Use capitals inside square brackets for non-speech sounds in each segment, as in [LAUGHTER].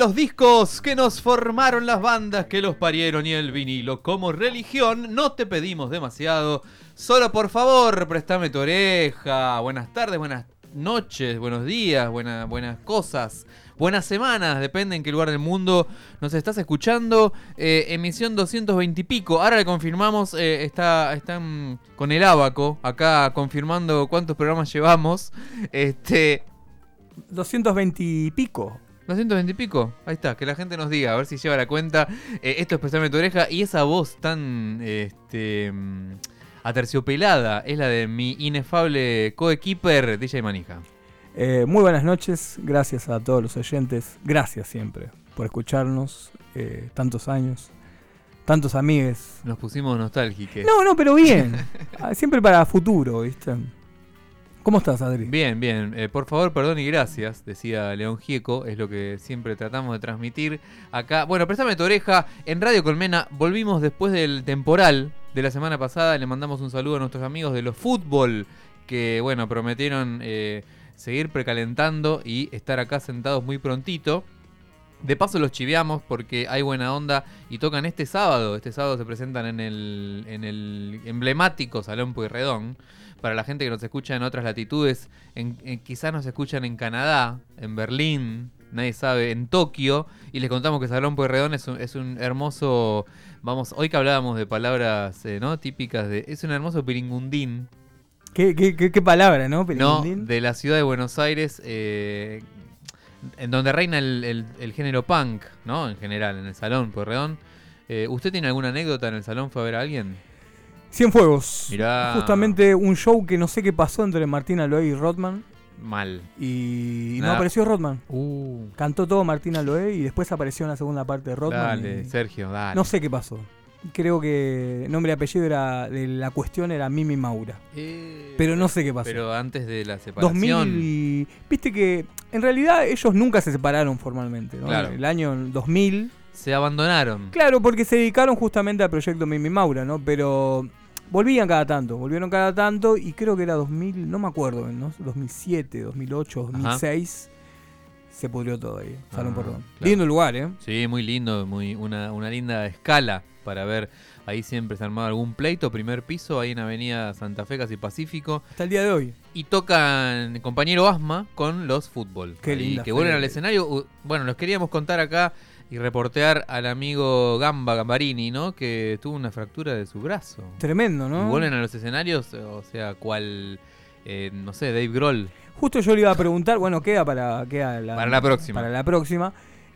Los discos que nos formaron las bandas que los parieron y el vinilo. Como religión no te pedimos demasiado. Solo por favor, préstame tu oreja. Buenas tardes, buenas noches, buenos días, buenas cosas. Buenas semanas, depende en qué lugar del mundo nos estás escuchando. Eh, emisión 220 y pico. Ahora le confirmamos, eh, está, están con el abaco acá confirmando cuántos programas llevamos. Este, 220 y pico. 220 y pico. Ahí está, que la gente nos diga, a ver si lleva la cuenta. Eh, esto es Prestarme tu oreja. Y esa voz tan este, mm, aterciopelada es la de mi inefable coequiper DJ Manija. Eh, muy buenas noches, gracias a todos los oyentes. Gracias siempre por escucharnos eh, tantos años. Tantos amigues. Nos pusimos nostálgicos. No, no, pero bien. [LAUGHS] Ah, siempre para futuro, ¿viste? ¿Cómo estás, Adri? Bien, bien. Eh, por favor, perdón y gracias, decía León Gieco. Es lo que siempre tratamos de transmitir acá. Bueno, préstame tu oreja. En Radio Colmena volvimos después del temporal de la semana pasada. Le mandamos un saludo a nuestros amigos de los fútbol que, bueno, prometieron eh, seguir precalentando y estar acá sentados muy prontito. De paso los chiveamos porque hay buena onda y tocan este sábado. Este sábado se presentan en el, en el emblemático Salón Pueyrredón para la gente que nos escucha en otras latitudes, en, quizás nos escuchan en Canadá, en Berlín, nadie sabe, en Tokio, y les contamos que Salón Pueyrredón es un, es un hermoso, vamos, hoy que hablábamos de palabras eh, ¿no? típicas, de, es un hermoso piringundín. ¿Qué, qué, qué, palabra, no? No, de la ciudad de Buenos Aires, eh, en donde reina el, el, género punk, ¿no? En general, en el Salón Pueyrredón. Eh, ¿Usted tiene alguna anécdota en el salón? ¿Fue a ver a alguien? Cienfuegos. Mirá. Justamente un show que no sé qué pasó entre Martina Loé y Rodman. Mal. Y, no apareció Rodman. Uh. Cantó todo Martina Loé y después apareció en la segunda parte de Rodman. Dale, Sergio, dale. No sé qué pasó. Creo que nombre y apellido era de la cuestión era Mimi Maura. Eh, Pero no sé qué pasó. Pero antes de la separación. 2000 y, viste que en realidad ellos nunca se separaron formalmente, ¿no? Claro. El año 2000 Se abandonaron. Claro, porque se dedicaron justamente al proyecto Mimi Maura, ¿no? Pero volvían cada tanto, volvieron cada tanto y creo que era 2000, no me acuerdo, ¿no? 2007, 2008, 2006. Se pudrió todo ahí, Salón Ah, Portón. claro. Lindo lugar, ¿eh? Sí, muy lindo, muy una, una linda escala para ver. Ahí siempre se armaba algún pleito, primer piso, ahí en Avenida Santa Fe, casi Pacífico. Hasta el día de hoy. Y tocan compañero Asma con los fútbol. Qué Ahí, linda Que vuelven al escenario. Bueno, los queríamos contar acá y reportear al amigo Gamba Gambarini, ¿no? Que tuvo una fractura de su brazo. Tremendo, Y ¿no? vuelven a los escenarios, o sea, cual, eh, no sé, Dave Grohl. Justo yo le iba a preguntar, bueno, queda para, queda la, Para la próxima. Para la próxima.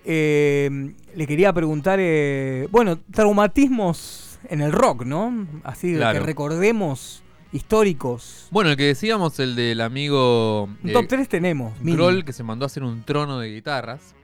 Eh, le quería preguntar, eh, bueno, traumatismos en el rock, ¿no? Así Claro. que recordemos históricos. Bueno, el que decíamos, el del amigo Un eh, top 3 tenemos. Grohl, que se mandó a hacer un trono de guitarras,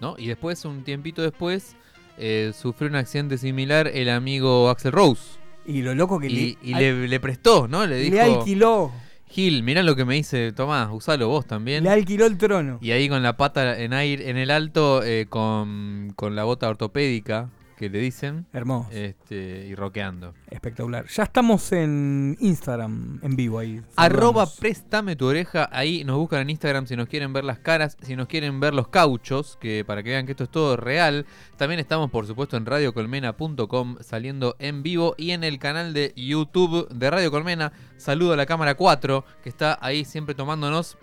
¿no? Y después, un tiempito después, eh, sufrió un accidente similar el amigo Axel Rose. Y lo loco que Y, le, y le, le prestó, ¿no? Le le dijo, alquiló. Gil, mirá lo que me dice Tomás, usalo vos también. Le alquiló el trono. Y ahí con la pata en aire, en el alto, eh, con, con la bota ortopédica, que le dicen, Hermoso. este, y roqueando. Espectacular. Ya estamos en Instagram, en vivo ahí. Arroba Saludamos. préstame tu oreja. Ahí nos buscan en Instagram si nos quieren ver las caras, si nos quieren ver los cauchos, que para que vean que esto es todo real. También estamos, por supuesto, en radiocolmena.com saliendo en vivo y en el canal de YouTube de Radio Colmena. Saludo a la cámara 4, que está ahí siempre tomándonos,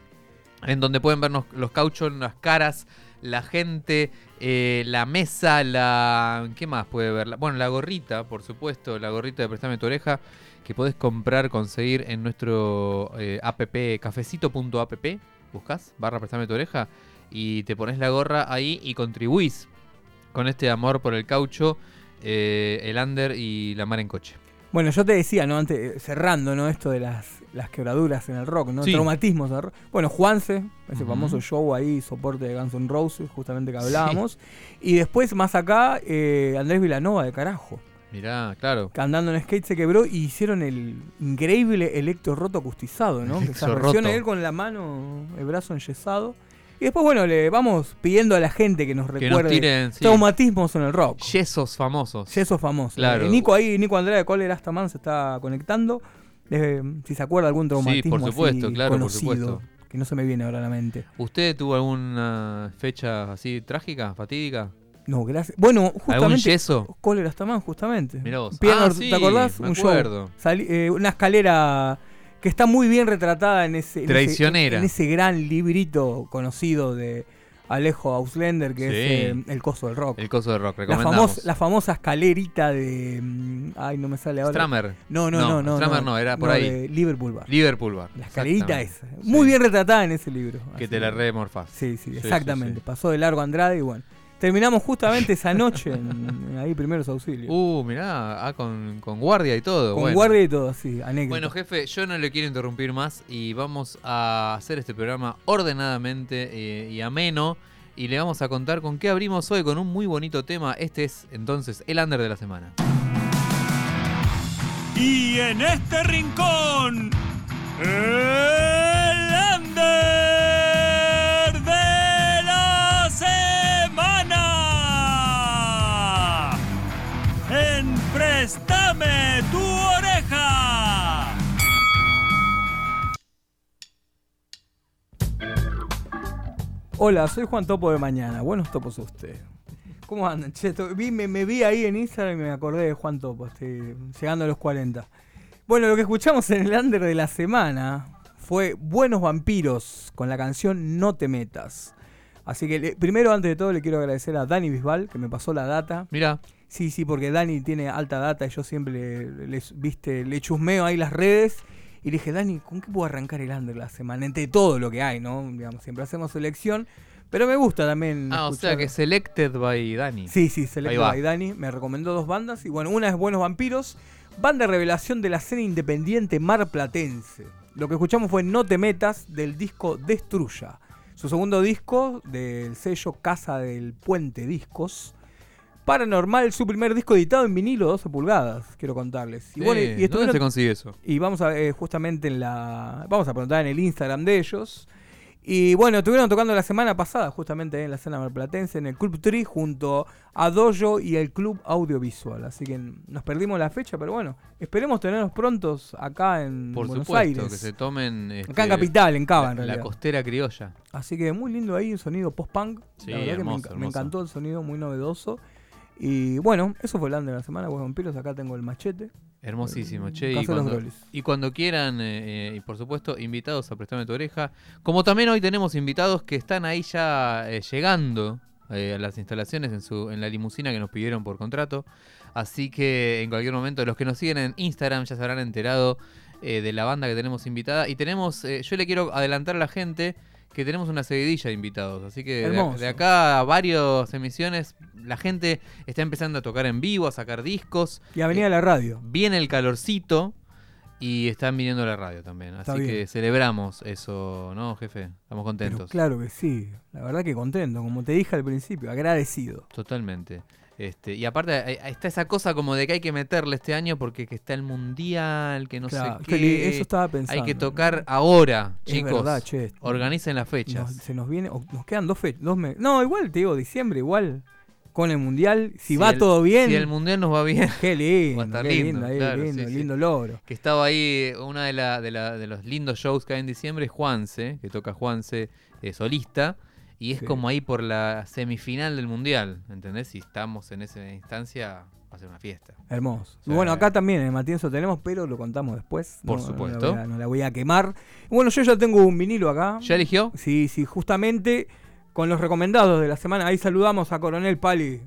en donde pueden vernos los cauchos, las caras, la gente, eh, la mesa, la... ¿Qué más puede ver? Bueno, la gorrita, por supuesto, la gorrita de Préstame tu oreja que podés comprar, conseguir en nuestro eh, app, cafecito.app, buscas, barra Préstame tu oreja, y te pones la gorra ahí y contribuís con este amor por el caucho, eh, el under y la mar en coche. Bueno, yo te decía, ¿no? Antes, cerrando, ¿no? Esto de las, las quebraduras en el rock, ¿no? Sí. Traumatismos en el rock. Bueno, Juanse, ese famoso show ahí, soporte de Guns N' Roses, justamente que hablábamos. Y después, más acá, eh, Andrés Vilanova de carajo. Mirá, claro. que andando en skate se quebró y hicieron el increíble electro roto acustizado, ¿no? Que versión roto. él con la mano, el brazo enyesado. Y después, bueno, le vamos pidiendo a la gente que nos Que nos recuerde tiren sí, traumatismos en el rock. yesos famosos. Yesos famosos. Claro. Eh, Nico ahí, Nico Andrea de Coller Astaman se está conectando. Eh, si se acuerda algún traumatismo por supuesto, así claro, por conocido, supuesto. que no se me viene ahora a la mente. ¿Usted tuvo alguna fecha así trágica, fatídica? No, gracias. Bueno, ¿Algún justamente yeso? Coller Astaman, justamente. Mirá vos. Pierna, Ah, ¿Te sí, acordás? me Un show. eh, una escalera que está muy bien retratada en ese, en ese- Traicionera. en ese gran librito conocido de Alejo Auslender, que Sí. es eh, El Coso del Rock. El coso de rock, la, recomendamos. famosa, la famosa escalerita de. mm, Ay, no me sale ahora. Stramer. No, no, No, no. Stramer no, era por ahí. Liverpool Bar. Liverpool Bar. La escalerita esa. Muy Sí. bien retratada en ese libro. Que te la remorfás. Sí, sí, Sí, exactamente. Pasó de largo Andrade y bueno. Terminamos justamente esa noche en, en ahí primeros auxilios. Uh, mirá, ah, con, con guardia y todo. Con bueno. guardia y todo, así, anécdota. Bueno, jefe, yo no le quiero interrumpir más y vamos a hacer este programa ordenadamente eh, y ameno. Y le vamos a contar con qué abrimos hoy con un muy bonito tema. Este es entonces el under de la semana. Y en este rincón, el Hola, soy Juan Topo de Mañana. Buenos topos a usted. ¿Cómo andan? Che, vi, me, me vi ahí en Instagram y me acordé de Juan Topo, estoy llegando a los 40. Bueno, lo que escuchamos en el under de la semana fue Buenos Vampiros con la canción No te metas. Así que primero, antes de todo, le quiero agradecer a Dani Bisbal que me pasó la data. Mira, Sí, sí, porque Dani tiene alta data y yo siempre le, le- viste, le chusmeo ahí las redes. Y le dije, Dani, ¿con qué puedo arrancar el under la semana? Entre todo lo que hay, ¿no? Digamos, siempre hacemos selección. Pero me gusta también. ah, o sea que Selected by Dani. Sí, sí, Selected by Dani. Me recomendó dos bandas. Y bueno, una es Buenos Vampiros, banda de revelación de la escena independiente marplatense. Lo que escuchamos fue No te metas del disco Destruya. Su segundo disco del sello Casa del Puente Discos. Paranormal, su primer disco editado en vinilo, 12 pulgadas, quiero contarles. Y Sí, bueno, y ¿Dónde se consigue eso? y vamos a ver justamente en la. Vamos a preguntar en el Instagram de ellos. Y bueno, estuvieron tocando la semana pasada, justamente en la escena marplatense, en el Club Tree, junto a Dojo y el Club Audiovisual. Así que nos perdimos la fecha, pero bueno, esperemos tenerlos prontos acá en Por Buenos supuesto, Aires. que se tomen. Acá en este, Capital, en Cava, la, en la costera criolla. Así que muy lindo ahí, un sonido post-punk. Sí, la verdad que me, hermoso, enca- me hermoso. encantó el sonido, muy novedoso. Y bueno, eso fue el de la semana, pues vampiros. Acá tengo el machete. Hermosísimo, Eh, che. Y cuando, y cuando quieran, eh, eh, y por supuesto, invitados a Prestame tu Oreja. Como también hoy tenemos invitados que están ahí ya eh, llegando eh, a las instalaciones en, su, en la limusina que nos pidieron por contrato. Así que en cualquier momento, los que nos siguen en Instagram ya se habrán enterado de la banda que tenemos invitada. Y tenemos, yo le quiero adelantar a la gente que tenemos una seguidilla de invitados. Así que de, acá a varias emisiones, la gente está empezando a tocar en vivo, a sacar discos. Y a venir a la radio. Viene el calorcito y están viniendo a la radio también. Así que celebramos eso, ¿no, jefe? Estamos Pero contentos. claro que sí. La verdad que contento, como te dije al principio, agradecido. Totalmente. Este, y aparte hay- está esa cosa como de que hay que meterle este año porque que está el mundial, que no Claro, sé que qué. eso estaba pensando. hay que tocar ahora, Es chicos. verdad, che. Organicen las Nos- fechas. se nos viene, nos quedan dos fechas, dos meses. No, igual te digo, diciembre, igual. Con el mundial, si, va el- todo bien. Si el mundial nos va bien. Qué lindo, [LAUGHS] Va a estar qué lindo, lindo, claro, lindo, sí, sí. lindo logro. Que estaba ahí, una de, la, de, la- de los lindos shows que hay en diciembre es Juanse, que toca Juanse eh, solista. Y es Sí. como ahí por la semifinal del mundial, ¿entendés? Si estamos en esa instancia, va a ser una fiesta. Hermoso. Y bueno, acá también en Matienzo tenemos, pero lo contamos después. Por No- no la supuesto. a- No la, voy a, quemar. Bueno, yo ya tengo un vinilo acá. ¿Ya eligió? Sí, sí, justamente con los recomendados de la semana. Ahí saludamos a Coronel Pali.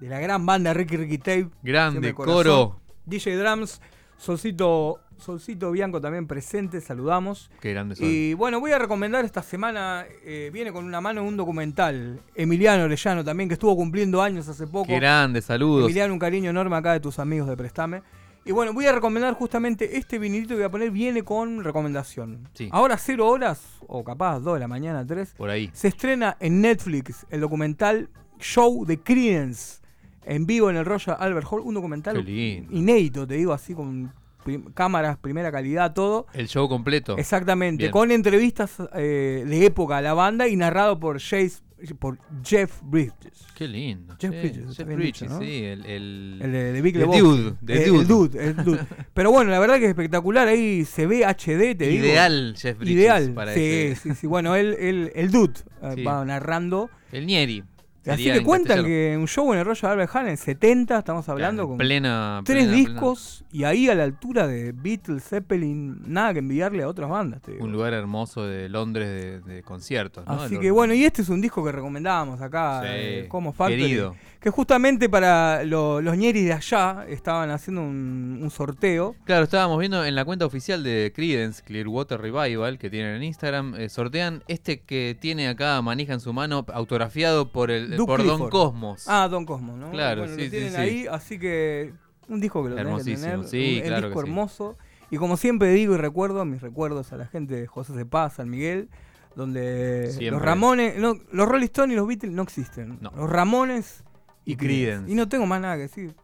De la gran banda Ricky Ricky Tape. Grande, coro. DJ Drums, Solcito, Solcito Bianco también presente, saludamos. Qué grande son. Y bueno, voy a recomendar esta semana, eh, viene con una mano un documental, Emiliano Orellano también, que estuvo cumpliendo años hace poco. Qué grande, saludos. Emiliano, un cariño enorme acá de tus amigos de Prestame. Y bueno, voy a recomendar justamente este vinilito que voy a poner, viene con recomendación. Sí. Ahora cero horas, o capaz dos de la mañana, tres, Por ahí. se estrena en Netflix el documental Show de Creedence, en vivo en el Royal Albert Hall, un documental inédito, te digo, así con prim- cámaras, primera calidad, todo. El show completo. Exactamente, Bien. con entrevistas eh, de época a la banda y narrado por, Jace- por Jeff Bridges. Qué lindo. Jeff. Bridges, Jeff Bridges, dicho, ¿no? sí. El, el- El de, de Big The Lebowski. Dude, The Eh, Dude. El dude, el [LAUGHS] dude. Pero bueno, la verdad que es espectacular. Ahí se ve HD, te digo. Ideal Jeff Bridges Ideal. para sí, ese- sí, sí. Bueno, él, él- el dude eh, Sí. va narrando. El Nieri. Así que en cuentan castellano. que un show en el Royal Albert Hall en 70, estamos hablando Claro, con plena, tres plena- discos y ahí a la altura de Beatles, Zeppelin, nada que envidiarle a otras bandas. te plena- digo. un lugar hermoso de Londres de, de conciertos. ¿no? Así que bueno, y este es un disco que recomendábamos acá, Sí, eh, como Factory. querido. Que justamente para lo- los ñeris de allá estaban haciendo un, un sorteo. Claro, estábamos viendo en la cuenta oficial de Creedence, Clearwater Revival, que tienen en Instagram, eh, sortean este que tiene acá manija en su mano, autografiado por el Por Don. Cosmos. Ah, Don Cosmo, ¿no? Claro, Bueno, sí, lo tienen sí. ahí, así que un disco que lo tenés que Hermosísimo, tener. sí, un, claro disco que sí. hermoso. Y como siempre digo y recuerdo, mis recuerdos a la gente de José de Paz, San Miguel, donde Siempre. los Ramones, no, los Rolling Stones y los Beatles no existen. No. Los Ramones Y Creedence. Y no tengo más nada que decir.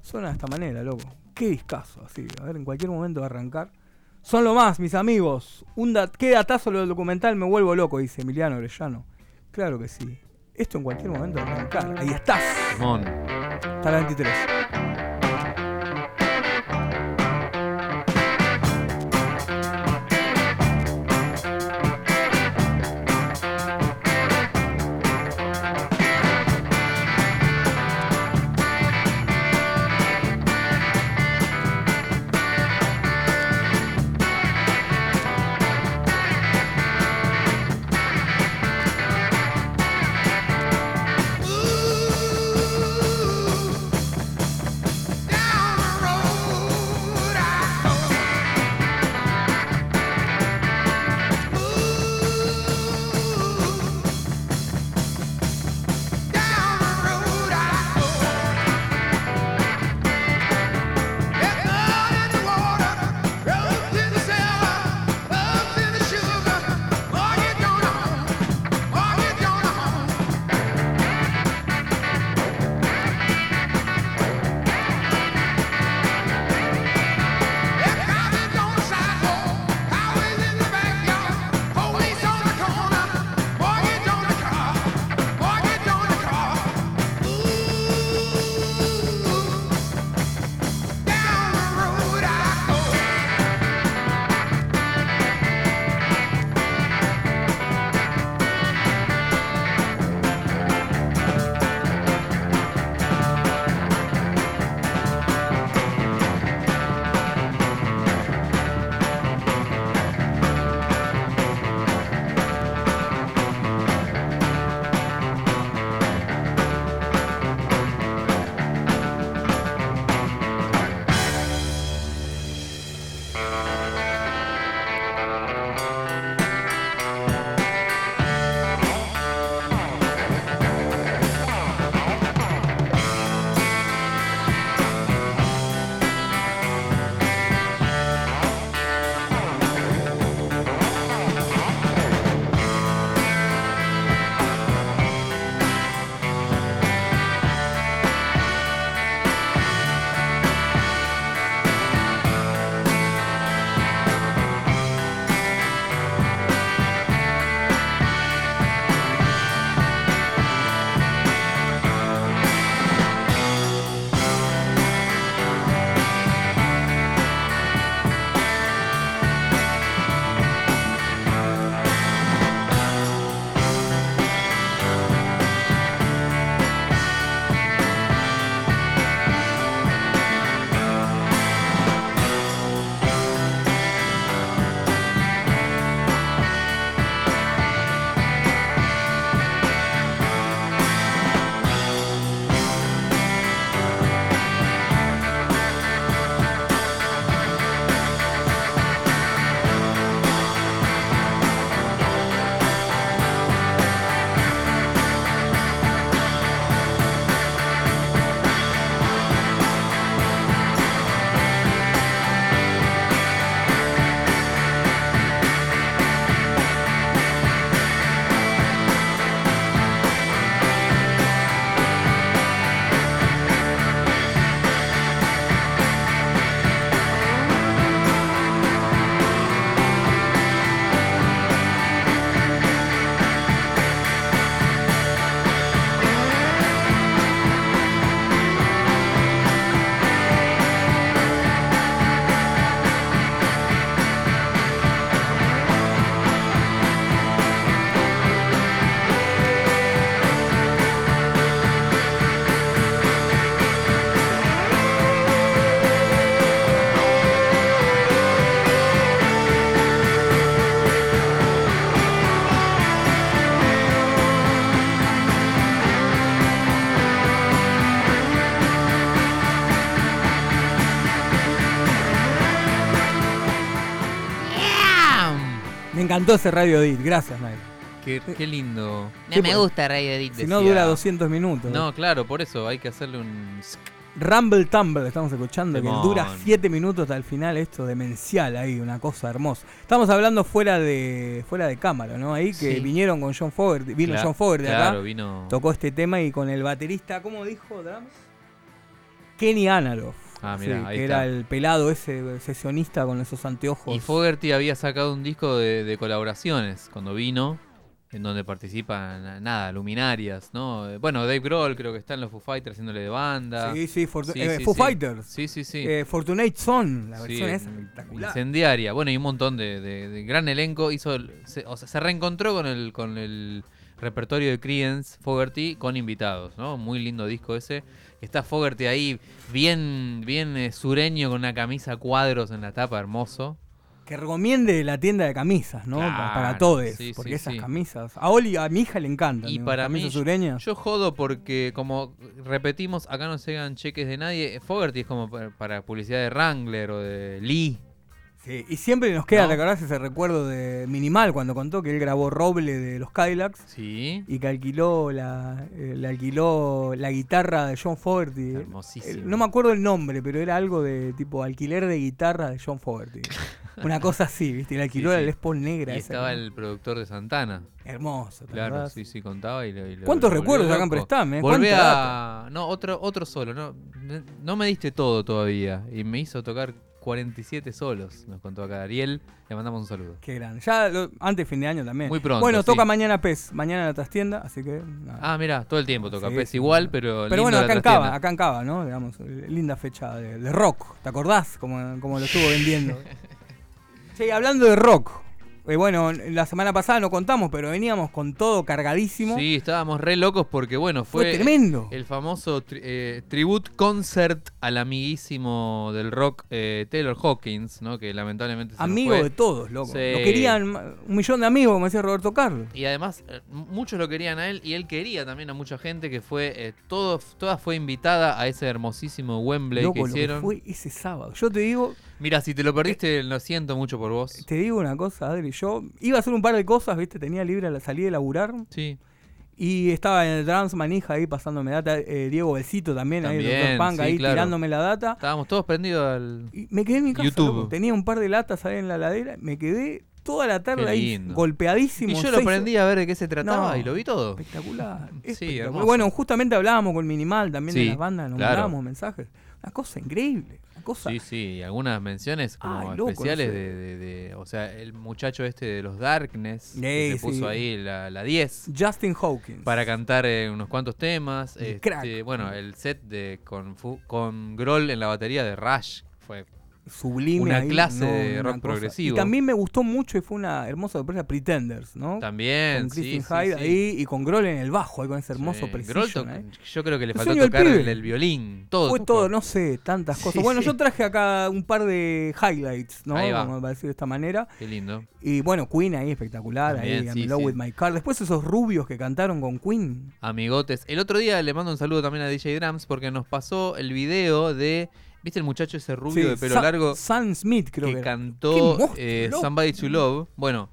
Suena de esta manera, loco. Qué discazo, así. A ver, en cualquier momento va a arrancar. Son lo más, mis amigos. Un dat qué datazo lo del documental, me vuelvo loco, dice Emiliano Orellano. Claro que sí. Esto en cualquier momento va a arrancar. Ahí estás. Simón. Hasta la 23. Encantó ese radio edit, gracias, Nair. Qué, qué lindo. ¿Qué No me gusta Radio Edit. Si no dura 200 minutos. No, claro, por eso hay que hacerle un. Rumble Tumble estamos escuchando, que dura 7 minutos hasta el final, esto demencial ahí, una cosa hermosa. Estamos hablando fuera de fuera de cámara, ¿no? Ahí que Sí. vinieron con John Fogerty, vino John Fogerty Claro, acá, vino. tocó este tema y con el baterista, ¿cómo dijo Drums? Kenny Anaroff. Ah, mirá, sí, ahí que está. era el pelado ese sesionista con esos anteojos. Y Fogerty había sacado un disco de, de colaboraciones cuando vino, en donde participan, nada, luminarias, ¿no? Bueno, Dave Grohl creo que está en los Foo Fighters haciéndole de banda. Sí, sí, Fortu- Sí, eh, sí, Foo. Fighters. Sí, sí, sí. Eh, Fortunate Son, la versión es espectacular. Incendiaria. Bueno, y un montón de, de- de gran elenco. Hizo, se, o sea, se reencontró con el, con el repertorio de Creedence, Fogerty, con invitados, ¿no? Muy lindo disco ese. Está Fogerty ahí, bien, bien eh, sureño, con una camisa a cuadros en la tapa, hermoso. Que recomiende la tienda de camisas, ¿no? Claro, para todos. sí, porque sí, esas sí. camisas. A Oli, a mi hija le encantan. Y digo, para mí, sureñas. yo jodo porque, como repetimos, acá no se llegan cheques de nadie. Fogerty es como pa- para publicidad de Wrangler o de Lee. Sí, y siempre nos queda, ¿No? ¿te acordás ese recuerdo de Minimal cuando contó que él grabó Roble de los Cadillacs? Sí. Y que alquiló la, eh, le alquiló la guitarra de John Fogerty. Hermosísimo. Eh, No me acuerdo el nombre, pero era algo de tipo alquiler de guitarra de John Fogerty. [LAUGHS] Una cosa así, ¿viste? Y le alquiló Sí, la. Les Paul negra. Y esa, estaba ¿no? el productor de Santana. Hermoso, ¿te Claro, sí, sí, contaba y lo, y lo- ¿Cuántos lo recuerdos acá en. Prestame, eh? ¿Cuánta a... No, otro, otro solo. No, no me diste todo todavía. Y me hizo tocar 47 solos, nos contó acá Ariel. Le mandamos un saludo. Qué grande. Ya lo- antes de fin de año también. Muy pronto, Bueno, sí. toca mañana PES, mañana en la trastienda, así que. nada. Ah, mira, todo el tiempo toca. Sí, Pes sí, igual, pero. Pero bueno, acá en. Cava, acá en Cava, ¿no? Digamos, eh, linda fecha de, de rock. ¿Te acordás? Como, como lo estuvo vendiendo. [LAUGHS] che, hablando de rock. Eh, bueno, la semana pasada no contamos, pero veníamos con todo cargadísimo. Sí, estábamos re locos porque, bueno, Fue, fue. tremendo. El famoso tri- eh, tribute concert al amiguísimo del rock eh, Taylor Hawkins, ¿no? Que lamentablemente se nos Amigo fue. de todos, loco. Lo querían un millón de amigos, como decía Roberto Carlos. Y además, eh, muchos lo querían a él y él quería también a mucha gente que fue. eh, todo, toda fue invitada a ese hermosísimo Wembley Loco, que lo que hicieron. fue ese sábado. Yo te digo, Mira, si te lo perdiste, lo siento mucho por vos. te digo una cosa, Adri. Yo iba a hacer un par de cosas, ¿viste? Tenía libre la salida de laburar. Sí. Y estaba en el Trans Manija ahí pasándome data. eh, Diego Belcito también, ahí, También, Dr. Punk, sí, ahí claro. tirándome la data. Estábamos todos prendidos al. Y me quedé en mi casa. YouTube. loco. Tenía un par de latas ahí en la ladera. Me quedé toda la tarde ahí golpeadísimo. Y yo seis lo aprendí a ver de qué se trataba No. y lo vi todo. Espectacular. Sí, espectacular. Bueno, justamente hablábamos con Minimal también de Sí, las bandas, nos claro. mandábamos mensajes. Una cosa increíble. Cosa. Sí, sí, y algunas menciones como loco, especiales no sé. de, de- de- O sea, el muchacho este de los Darkness, que Ey, se puso sí. ahí la, la 10 Justin Hawkins. para cantar eh, unos cuantos temas. Un este, crack. bueno, el set de con, con Grohl en la batería de Rush fue Sublime. una ahí, clase ¿no? de Una rock cosa. progresivo. Y también me gustó mucho y fue una hermosa sorpresa Pretenders, ¿no? también. con Christine sí, Hyde sí. ahí y con Grohl en el bajo, ahí con ese hermoso precision. Grohl ahí. Yo creo que le faltó tocar el, el violín. Todo. Fue todo, no sé, tantas cosas. Bueno, yo traje acá un par de highlights, ¿no? Ahí va. Vamos a decir de esta manera. Qué lindo. Y bueno, Queen ahí espectacular, ahí También, I'm in love sí. with my car. Después esos rubios que cantaron con Queen. Amigotes. El otro día le mando un saludo también a DJ Drums porque nos pasó el video de. ¿Viste el muchacho ese rubio Sí, de pelo Sa- largo Sam Smith creo que, que cantó eh. Somebody to Love? Bueno,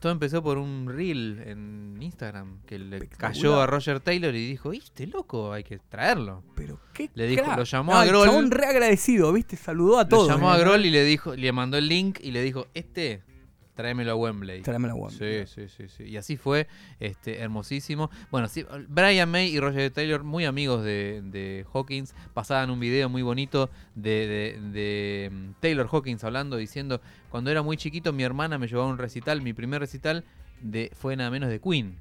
todo empezó por un reel en Instagram que le cayó a Roger Taylor y dijo: "¿Y Este loco, hay que traerlo. Pero qué Le dijo- crack. lo llamó No, a el Grohl. chabón re agradecido, ¿viste? Saludó a todos. Lo llamó a. Grohl y le dijo, le mandó el link y le dijo: Este, tráemelo a Wembley. Tráeme la guapa. Sí, sí, sí, sí. Y así fue, este, hermosísimo. Bueno, sí, Brian May y Roger Taylor, muy amigos de, de Hawkins, pasaban un video muy bonito de, de- de, mm, Taylor Hawkins hablando, diciendo, cuando era muy chiquito mi hermana me llevaba a un recital, mi primer recital de, fue nada menos de Queen,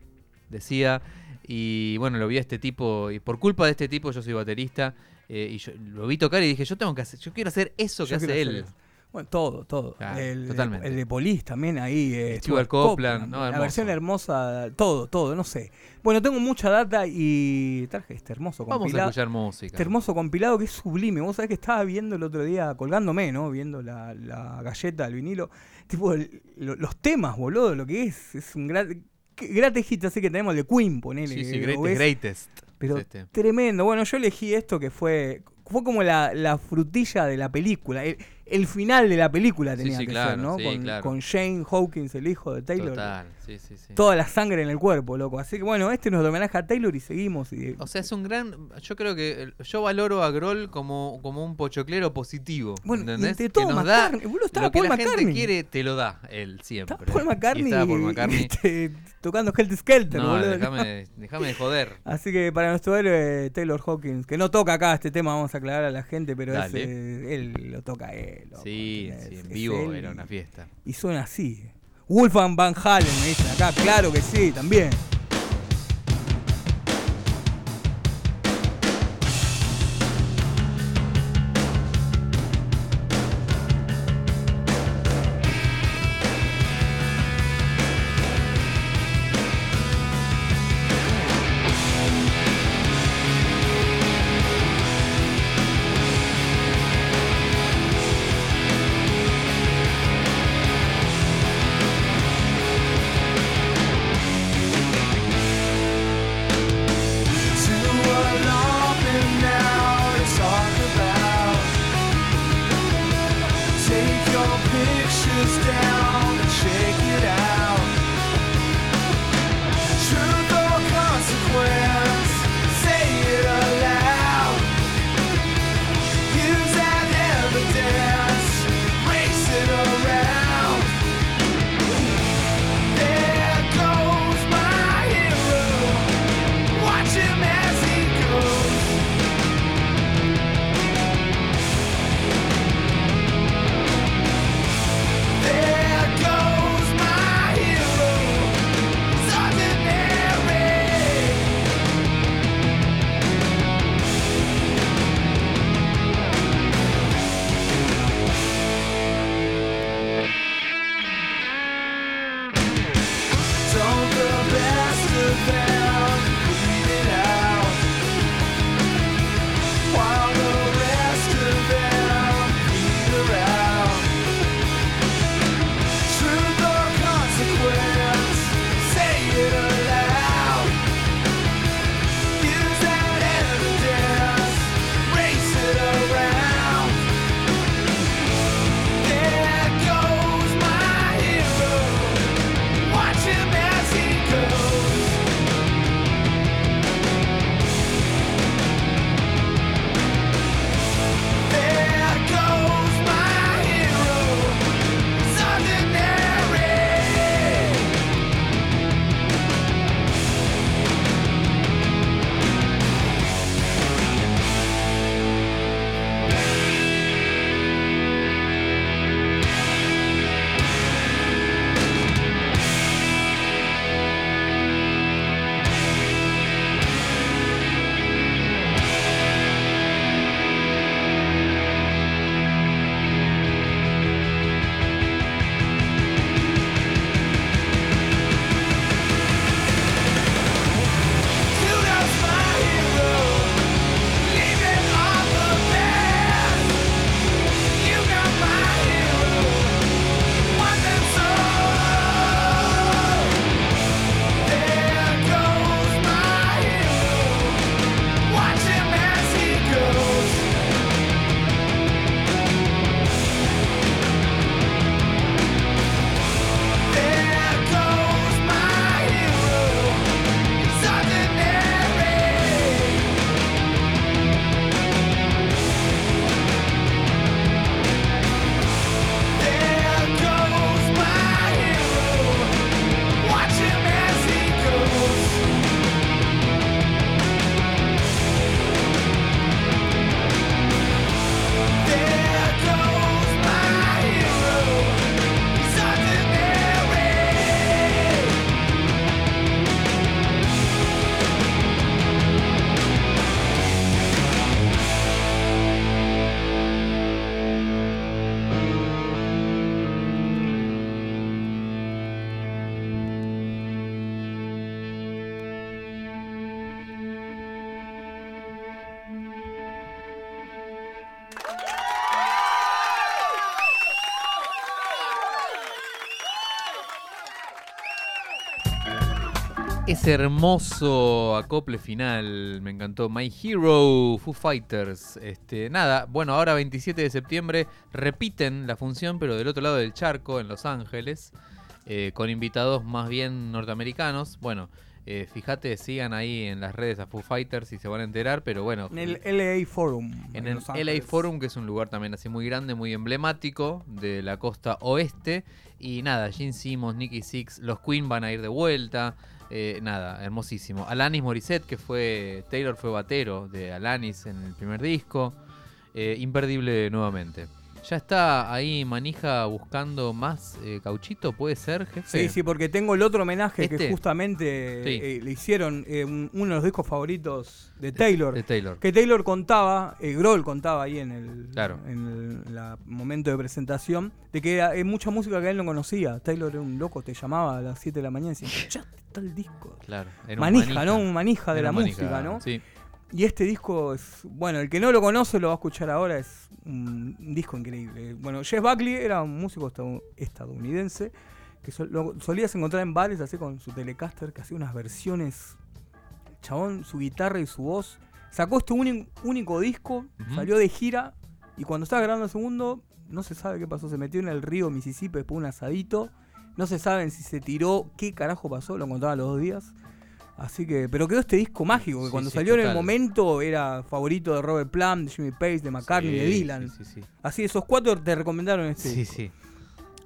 decía. Y bueno, lo vi a este tipo, y por culpa de este tipo yo soy baterista, eh, y yo lo vi tocar y dije, yo tengo que hacer, yo quiero hacer eso que Yo hace él. eso. Bueno, todo, todo. El, totalmente. el de Police también ahí. eh, Stuart Copeland, no, la versión hermosa, todo, todo, no sé. Bueno, tengo mucha data y traje este hermoso Vamos a compilado. escuchar música. Este hermoso compilado que es sublime. Vos sabés que estaba viendo el otro día, colgándome, ¿no? Viendo la, la galleta del vinilo. Tipo, el- lo- los temas, boludo, lo que es. Es un gran. Greatest hit así que tenemos de Queen, ponele. Sí, sí, greatest. Pero es este. tremendo. Bueno, yo elegí esto que fue. Fue como la, la frutilla de la película. El, el final de la película tenía sí, que claro, ser, ¿no? sí, con, claro. con Shane Hawkins, el hijo de Taylor. Total, sí, sí, sí. Toda la sangre en el cuerpo, loco. Así que bueno, este nos homenaje a Taylor y seguimos. Y, O sea, es un gran. Yo creo que. Yo valoro a Grohl como, como un pochoclero positivo. Bueno, y ¿entendés? entre Que nos da lo que Paul la McCartney. gente quiere, te lo da él siempre. Estaba Paul Y McCartney, estaba Paul McCartney. este, tocando [LAUGHS] Helter Skelter, no, boludo. déjame, déjame de joder. [LAUGHS] Así que para nuestro héroe Taylor Hawkins, que no toca acá este tema, vamos a aclarar a la gente, pero es, eh, él lo toca él. loco, Sí, en vivo él era una fiesta. Y suena así. Wolfgang Van Halen me dicen acá, claro que sí, también. Ese hermoso acople final, me encantó. My Hero, Foo Fighters. Este, nada, bueno, ahora 27 de septiembre repiten la función, pero del otro lado del charco, en Los Ángeles, eh, con invitados más bien norteamericanos. Bueno, eh, fíjate, sigan ahí en las redes a Foo Fighters y se van a enterar, pero bueno. En el LA Forum. En el LA. Forum, que es un lugar también así muy grande, muy emblemático de la costa oeste. Y nada, Gene Simmons, Nicky Six, los Queen van a ir de vuelta. Eh, nada, hermosísimo. Alanis Morissette, que fue. Taylor fue batero de Alanis en el primer disco. Eh, imperdible nuevamente. Ya está ahí Manija buscando más eh, cauchito, ¿puede ser, jefe? Sí, sí, porque tengo el otro homenaje que Este. justamente Sí. eh, le hicieron eh, un- uno de los discos favoritos de Taylor. De Taylor. Que Taylor contaba, eh, Grohl contaba ahí en el, Claro. en el la momento de presentación, de que era, mucha música que él no conocía. Taylor era un loco, te llamaba a las 7 de la mañana y decía, escuchaste tal disco. Claro. era un Manija, ¿no? Un manija de Era la manija, música, ¿no? Sí. Y este disco es, bueno, el que no lo conoce lo va a escuchar ahora, es un, un disco increíble. Bueno, Jeff Buckley era un músico estadounidense que sol- lo solías encontrar en bares así con su Telecaster, que hacía unas versiones, chabón, su guitarra y su voz. Sacó este único disco, salió de gira y cuando estaba grabando el segundo, no se sabe qué pasó, se metió en el río Mississippi después de un asadito. No se saben si se tiró, qué carajo pasó, lo encontraba los dos días. Así que, pero quedó este disco mágico, que Sí, cuando sí, salió en el momento era favorito de Robert Plant, de Jimmy Page, de McCartney, de Dylan. Sí, sí, sí. Así, esos cuatro te recomendaron este Sí, disco. sí.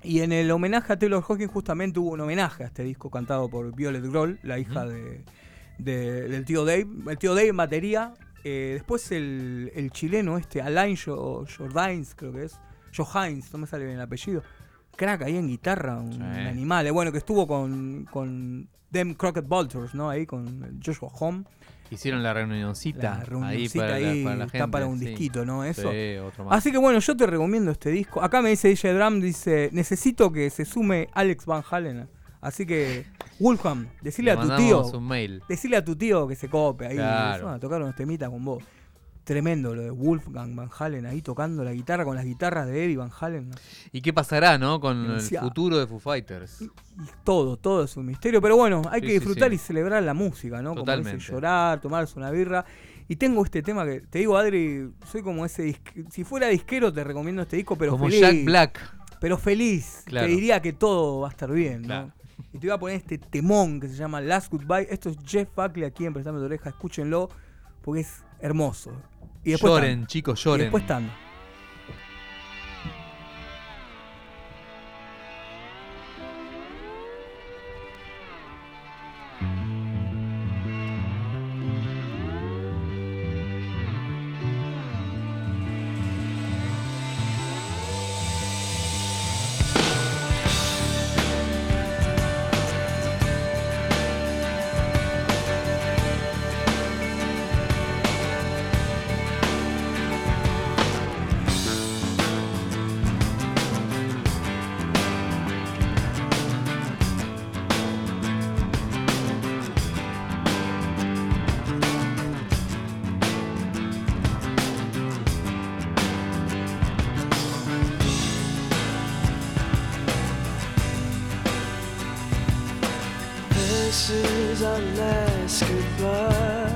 Y en el homenaje a Taylor Hawkins justamente hubo un homenaje a este disco cantado por Violet Grohl, la hija de, de- del tío Dave. El tío Dave en batería. eh, después el, el chileno este, Alain Jo- Jordains, creo que es. Johains, no me sale bien el apellido. Crack ahí en guitarra, un Sí. animal. Bueno, que estuvo con, con Them Crockett Vultures, ¿no? Ahí con Joshua Home. Hicieron la reunioncita, La reunioncita ahí para, la- para la está para un sí. disquito, ¿no? Eso. Sí, otro más. Así que bueno, yo te recomiendo este disco. Acá me dice DJ Drum, dice, necesito que se sume Alex Van Halen. Así que, Wolfham, decirle Le a tu tío, un mail. decirle a tu tío que se cope ahí. Claro. a tocar unos temitas con vos. Tremendo lo de Wolfgang Van Halen ahí tocando la guitarra con las guitarras de Eddie Van Halen. ¿Y qué pasará, no? Con el futuro de Foo Fighters. Y todo, todo es un misterio. Pero bueno, hay Sí, que disfrutar sí. y celebrar la música, ¿no? Como Totalmente. dice, llorar, tomarse una birra. Y tengo este tema que, te digo, Adri, soy como ese disque- Si fuera disquero, te recomiendo este disco, pero Como feliz. Jack Black. Pero feliz. Claro. Te diría que todo va a estar bien, ¿no? Claro. Y te voy a poner este temón que se llama Last Goodbye. Esto es Jeff Buckley aquí en Prestame tu oreja. Escúchenlo porque es hermoso. Y después Lloren, chicos, Y lloren. después. This is our last goodbye.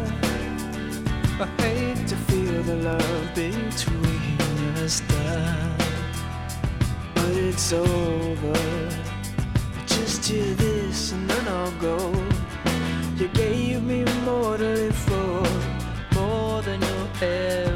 I hate to feel the love between us die, but it's over. Just hear this and then I'll go. You gave me more to live for, more than you'll ever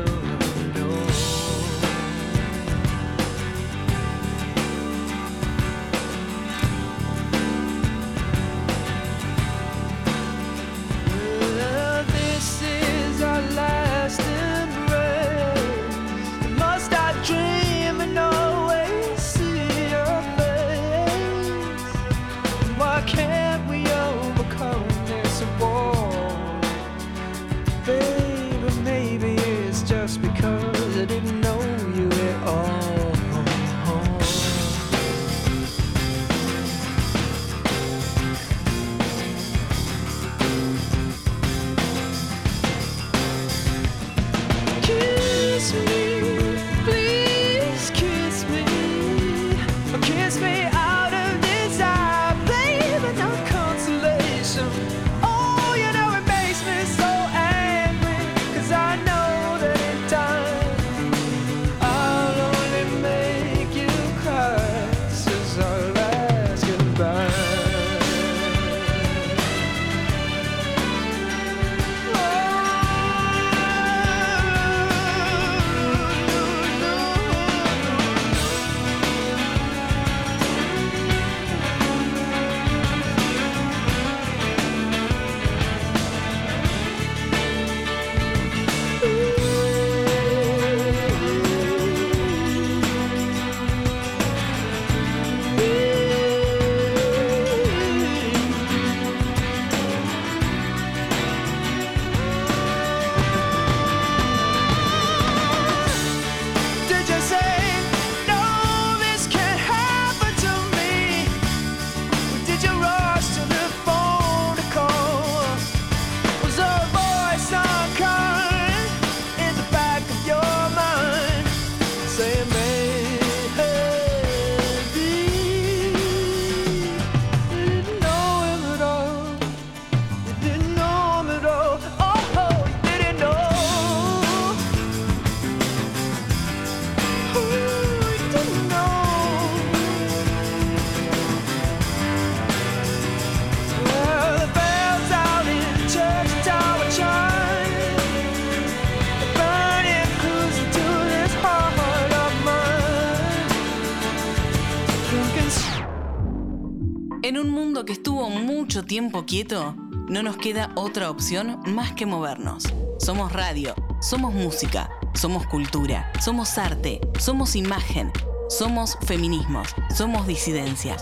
tiempo quieto, no nos queda otra opción más que movernos. Somos radio, somos música, somos cultura, somos arte, somos imagen, somos feminismos, somos disidencias.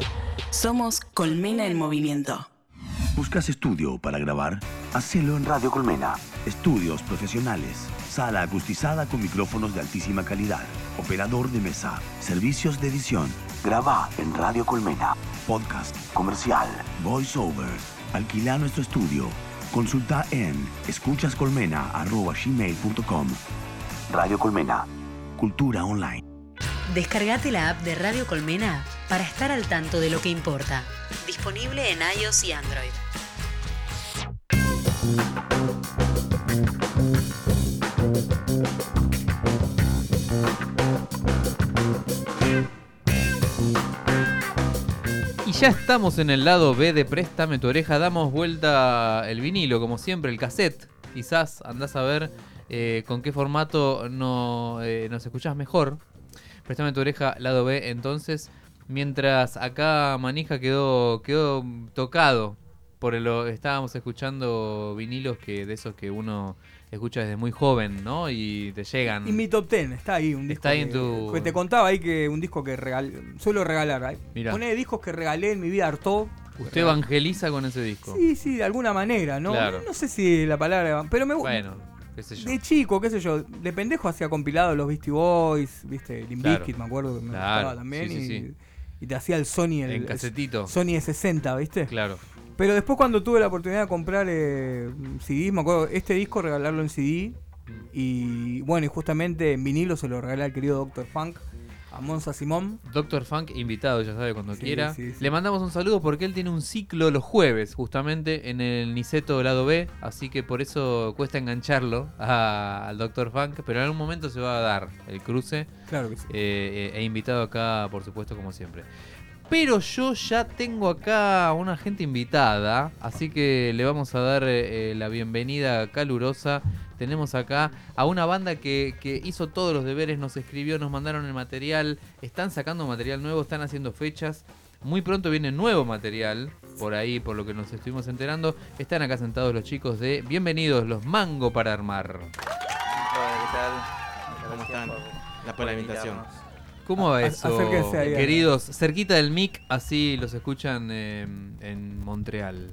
Somos Colmena en Movimiento. ¿Buscas estudio para grabar? Hacelo en Radio Colmena. Estudios profesionales. Sala acustizada con micrófonos de altísima calidad. Operador de mesa. Servicios de edición. Graba en Radio Colmena. Podcast. Comercial. Voice over. Alquila nuestro estudio. Consulta en escuchascolmena.gmail.com Radio Colmena. Cultura online. Descargate la app de Radio Colmena para estar al tanto de lo que importa. Disponible en iOS y Android. Ya estamos en el lado B de Préstame tu oreja. Damos vuelta el vinilo, como siempre, el cassette. Quizás andás a ver eh, con qué formato no, eh, nos escuchás mejor. Préstame tu oreja, lado B. Entonces, mientras acá Manija quedó, tocado por lo estábamos escuchando vinilos que de esos que uno escucha desde muy joven, ¿no? Y te llegan. Y mi top ten, está ahí un disco. Está ahí en que- tu- que te contaba ahí que un disco que regal, suelo regalar. ¿eh? Mirá. Pone discos que regalé en mi vida harto. Usted evangeliza con ese disco. Sí, sí, de alguna manera, ¿no? Claro. No sé si la palabra. Pero me gusta. Bueno, qué sé yo. De chico, qué sé yo, de pendejo hacía compilado los Beastie Boys, viste, Limp Claro. Bizkit, me acuerdo que me Claro, gustaba también. sí, sí, y, sí. y te hacía el Sony, el, En casetito. el Sony E60, ¿viste? Claro. Pero después cuando tuve la oportunidad de comprar eh, CD, me acuerdo, este disco regalarlo en CD. Y bueno, y justamente en vinilo se lo regalé al querido Dr. Funk, a Monza Simón. Doctor Funk, invitado, ya sabe, cuando Sí, quiera. sí, sí. Le mandamos un saludo porque él tiene un ciclo los jueves, justamente en el Niceto lado B. Así que por eso cuesta engancharlo a- al Doctor Funk. Pero en algún momento se va a dar el cruce. Claro que sí. Eh, eh, e invitado acá, por supuesto, como siempre. Pero yo ya tengo acá una gente invitada, así que le vamos a dar eh, eh, la bienvenida calurosa. Tenemos acá a una banda que, que hizo todos los deberes, nos escribió, nos mandaron el material, están sacando material nuevo, están haciendo fechas. Muy pronto viene nuevo material, por ahí, por lo que nos estuvimos enterando. Están acá sentados los chicos de Bienvenidos, los Mango para Armar. Hola, ¿qué tal? ¿Cómo están? Gracias por la invitación. ¿Cómo va A- eso, acérquense ahí, queridos? Cerquita del mic, así los escuchan eh, en Montreal.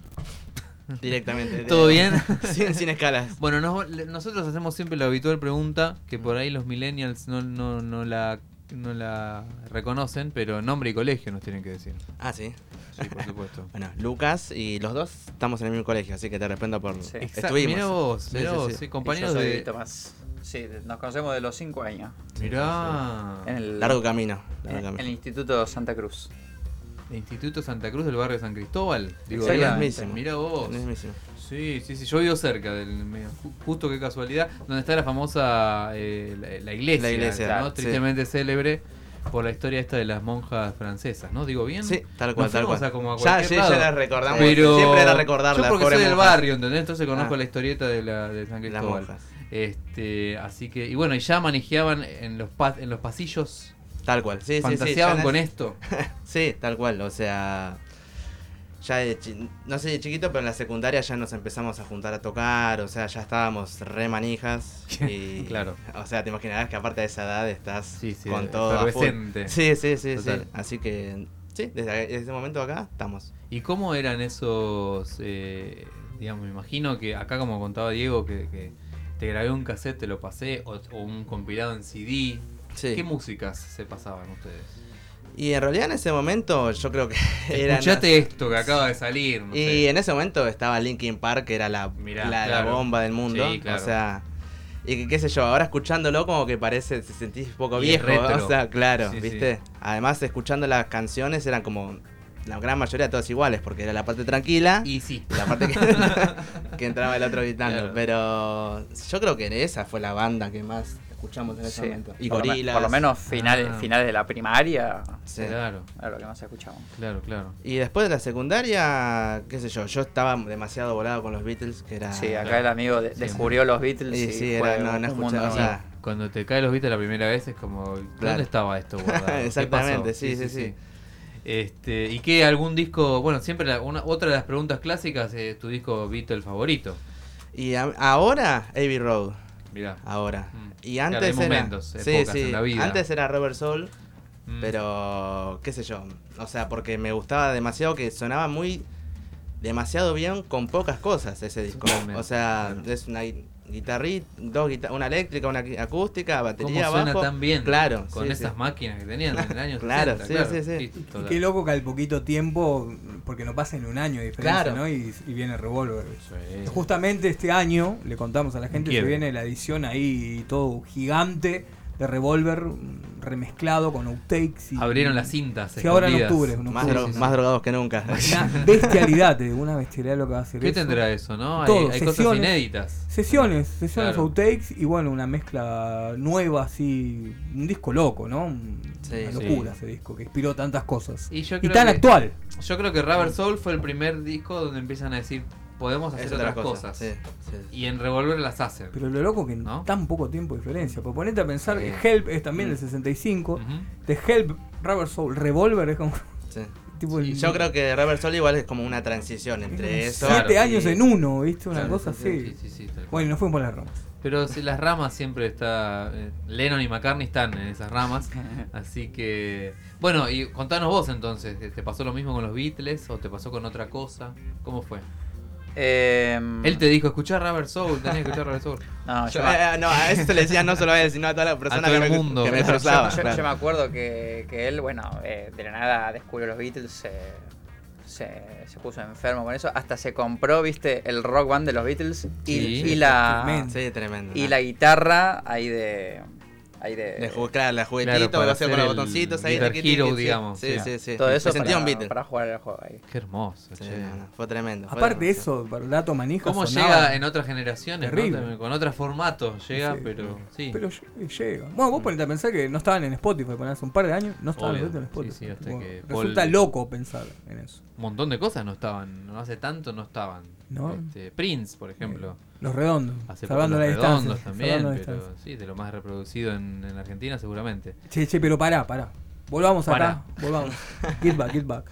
[LAUGHS] Directamente. [LAUGHS] ¿Todo bien? [LAUGHS] sin, sin escalas. Bueno, nos- le- nosotros hacemos siempre la habitual pregunta, que por ahí los millennials no, no, no, la, no la reconocen, pero nombre y colegio nos tienen que decir. Ah, sí. Sí, por supuesto. Bueno, Lucas y los dos estamos en el mismo colegio, así que te respondo por. Sí. Exacto. Estuvimos. Mirá vos, mirá sí, vos, sí. sí, Y compañeros yo soy de... Tomás. Sí, de- nos conocemos de los 5 años. Mirá. En el, Largo camino. en largo camino. el Instituto Santa Cruz. Instituto Santa Cruz del barrio San Cristóbal. Digo. Mirá vos. Sí, sí, sí, yo vivo cerca del justo qué casualidad, donde está la famosa eh, la, la iglesia, La iglesia, ¿no? claro, sí. tristemente célebre por la historia esta de las monjas francesas, ¿no? Digo bien. Sí, tal cual, Nos tal cual. a como a Ya, sí, ya lado. la recordamos. Pero Siempre era recordar yo las porque soy del barrio, ¿entendés? Entonces conozco Ah. la historieta de la de San Las Cristóbal. monjas. Este, así que y bueno, y ya manejaban en los pa- en los pasillos, Tal cual. Sí, sí, sí. fantaseaban ya con esto. [LAUGHS] Sí, tal cual. O sea. Ya de no sé de chiquito, pero en la secundaria ya nos empezamos a juntar a tocar. O sea, ya estábamos re manijas. [LAUGHS] Y, Claro. O sea, te imaginarás que aparte de esa edad estás Sí, sí, con todo. Sí, sí, sí, sí. Así que. Sí, desde, desde ese momento acá estamos. ¿Y cómo eran esos, eh, digamos, me imagino que acá como contaba Diego, que, que te grabé un cassette, te lo pasé, o, o un compilado en CD. Sí. ¿Qué músicas se pasaban ustedes? Y en realidad en ese momento yo creo que [LAUGHS] era. Escuchate esto que acaba de salir. no Y sé. en ese momento estaba Linkin Park, que era la, Mirá, la, bomba del mundo. Sí, claro. O sea, y qué sé yo, ahora escuchándolo como que parece, se sentís un poco Y viejo. [LAUGHS] O sea, claro, Sí, ¿viste? Además, escuchando las canciones eran como la gran mayoría todas iguales, porque era la parte tranquila Y sí. la parte que, [LAUGHS] que entraba el otro gritando. Claro. pero yo creo que esa fue la banda que más escuchamos en ese Sí. momento. Y por, lo gorilas. por lo menos finales, Ah. finales de la primaria Sí. Claro, era lo que más escuchamos. claro, claro. Y después de la secundaria, qué sé yo, yo estaba demasiado volado con los Beatles, que era... Sí, acá el amigo de- descubrió los Beatles Y y, sí, era- no, escuchaba, o sea, Cuando te cae los beats la primera vez es como, ¿dónde Claro. estaba esto [LAUGHS] Exactamente, sí, sí, sí. Este, ¿Y qué algún disco? Bueno, siempre la- una, otra de las preguntas clásicas es tu disco Beatle favorito. Y a- ahora, Abbey Road. Mirá. Ahora. Mm. Y Claro, antes era. sí, sí. en la vida. Antes era Robert Soul, Mm. pero qué sé yo. O sea, porque me gustaba demasiado que sonaba muy demasiado bien con pocas cosas ese disco. O sea, es una guitarrita, dos guita- una eléctrica, una acústica, ¿Cómo batería suena abajo. tan bien? Claro, Con sí, esas sí. máquinas que tenían en el año [LAUGHS] Claro, 60, sí, sí, sí. total. Y qué loco que al poquito tiempo, porque no pasa en un año de diferencia, Claro. ¿no? Y, y viene Revolver. Sí. Justamente este año, le contamos a la gente, se Quiero. viene la edición ahí todo gigante de Revolver mm, remezclado con outtakes. Y, Abrieron las cintas. Sí, ahora en octubre. en Más, drogados que nunca. Una [LAUGHS] [LAUGHS] bestialidad, una bestialidad lo que va a hacer ¿Qué eso. tendrá eso, no? Hay, Todo, hay cosas sesiones. inéditas. Sesiones, sesiones Claro. outtakes y bueno, una mezcla nueva así, un disco loco, ¿no? Sí, una sí. locura ese disco que inspiró tantas cosas. Y yo Y creo tan que- actual. Yo creo que Rubber Soul fue el primer disco donde empiezan a decir, podemos hacer otras otra cosa, cosas. sí, sí. Y en Revolver las hacen. Pero lo loco que en ¿No? tan poco tiempo de diferencia. Pues ponete a pensar Sí. que Help es también Mm. del 65. Ujú. De Help, Rubber Soul, Revolver es como. [LAUGHS] Sí. [LAUGHS] tipo el- yo creo que Robert Soul igual es como una transición entre eso. Siete Claro, años y- en uno, ¿viste? Una Claro, cosa sí, así. Sí, sí, sí, tal cual. Bueno, y nos fuimos por las ramas. Pero si las ramas siempre está. eh, Lennon y McCartney están en esas ramas. [LAUGHS] así que. Bueno, y contanos vos entonces. ¿Te pasó lo mismo con los Beatles o te pasó con otra cosa? ¿Cómo fue? Em, Él te dijo, escuchar Rubber Soul, tenés que escuchar Rubber Soul. [LAUGHS] no, Yo, yo, eh, no, a eso se le decía no solo a él, sino a todo que, el me, mundo. que me [LAUGHS] Yo- yo- claro. me acuerdo que, que él, bueno, eh, de la nada descubrió los Beatles, se, se, se puso enfermo con eso, hasta se compró, viste, el rock band de los Beatles y, Sí, y la tremendo. Sí, tremendo. y la guitarra ahí de ahí de, De ju- claro, la juguetito, Claro, hacía con hacer los el botoncitos ahí. Guitar Hero, sí. digamos, Sí, sí. sí, sí. todo eso Me sentía para, un Beatle. para jugar el juego ahí. Qué hermoso. Sí, che. no, no, fue tremendo. fue Aparte de eso, para el dato manija. ¿Cómo llega en otras generaciones? ¿no? Con otros formatos llega, Sí. pero sí. Pero lle- llega. Bueno, vos ponete a pensar que no estaban en Spotify, ponés hace un par de años, no estaban Obvio. en Sí, Spotify. sí, hasta Tipo, que resulta Paul- loco pensar en eso. Un montón de cosas no estaban. No hace tanto no estaban. ¿No? Este, Prince, por ejemplo. Los redondos, Hace salvando poco la los distancia. redondos también, salvando la pero distancia. sí, de lo más reproducido en, en Argentina seguramente. Che, che, pero pará, pará. Volvamos Pará. acá, volvamos. Get back, get back.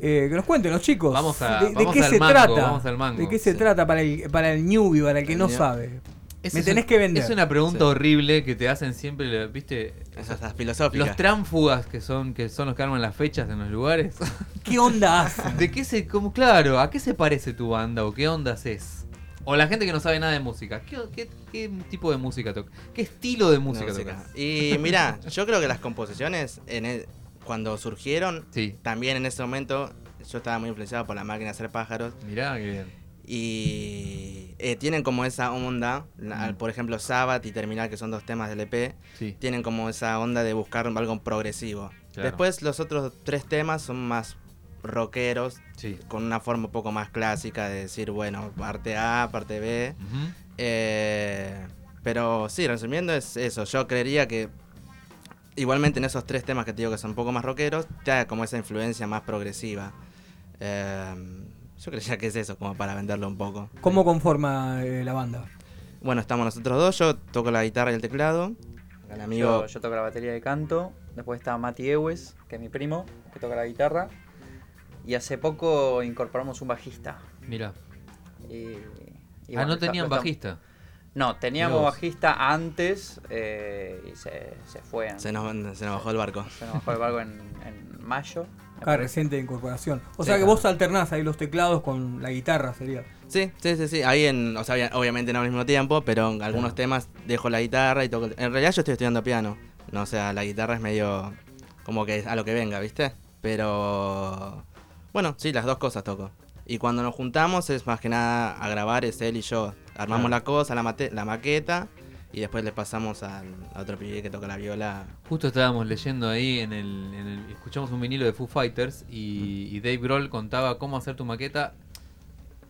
Eh, que nos cuenten los chicos. Vamos a- de, de vamos qué al se mango, trata? vamos al mango. ¿De qué se Sí. trata para el, para el newbie, para el que El no sabe? Me es tenés que vender. Es una pregunta Sí. horrible que te hacen siempre, ¿viste? Esas esas filosóficas. Los tránfugas que son que son los que arman las fechas en los lugares. [LAUGHS] ¿Qué onda hacen? ¿De qué se, como, claro, a qué se parece tu banda o qué ondas es? O la gente que no sabe nada de música, ¿qué, qué- qué tipo de música toca? ¿Qué estilo de música Música. tocas? Y mira, yo creo que las composiciones, en el- cuando surgieron, Sí, también en ese momento, yo estaba muy influenciado por la máquina de hacer pájaros. mirá qué bien. Y eh, tienen como esa onda, la- Mm. por ejemplo, Sabbath y Terminal, que son dos temas del EP, Sí. tienen como esa onda de buscar algo progresivo. Claro. Después los otros tres temas son más rockeros, Sí. con una forma un poco más clásica de decir, bueno, parte A, parte B. Eh, pero sí, resumiendo es eso. Yo creería que igualmente en esos tres temas que te digo que son un poco más rockeros, ya como esa influencia más progresiva. Eh, yo creería que es eso, como para venderlo un poco. ¿Cómo conforma eh, la banda? Bueno, estamos nosotros dos, yo toco la guitarra y el teclado. El amigo... Yo, yo toco la batería de canto, después está Mati Ewes, que es mi primo, que toca la guitarra. Y hace poco incorporamos un bajista. Mirá. Y, y ah, bueno, no tenían está- bajista. No, teníamos bajista antes eh, y se, se fue. Se nos, se nos bajó el barco. Se nos bajó el barco en, en mayo. Parece. reciente incorporación. O Sí, sea que claro. vos alternás ahí los teclados con la guitarra, sería. Sí, sí, sí, sí. Ahí en, o sea, obvia- obviamente no al mismo tiempo, pero en algunos temas dejo la guitarra y toco. En realidad yo estoy estudiando piano. No, o sea, la guitarra es medio como que a lo que venga, ¿viste? Pero bueno, sí, las dos cosas toco. Y cuando nos juntamos es más que nada a grabar, es él y yo. Armamos Claro. la cosa, la, mate- la maqueta, y después le pasamos al a otro pibe que toca la viola. Justo estábamos leyendo ahí en el, en el- escuchamos un vinilo de Foo Fighters y, y Dave Grohl contaba cómo hacer tu maqueta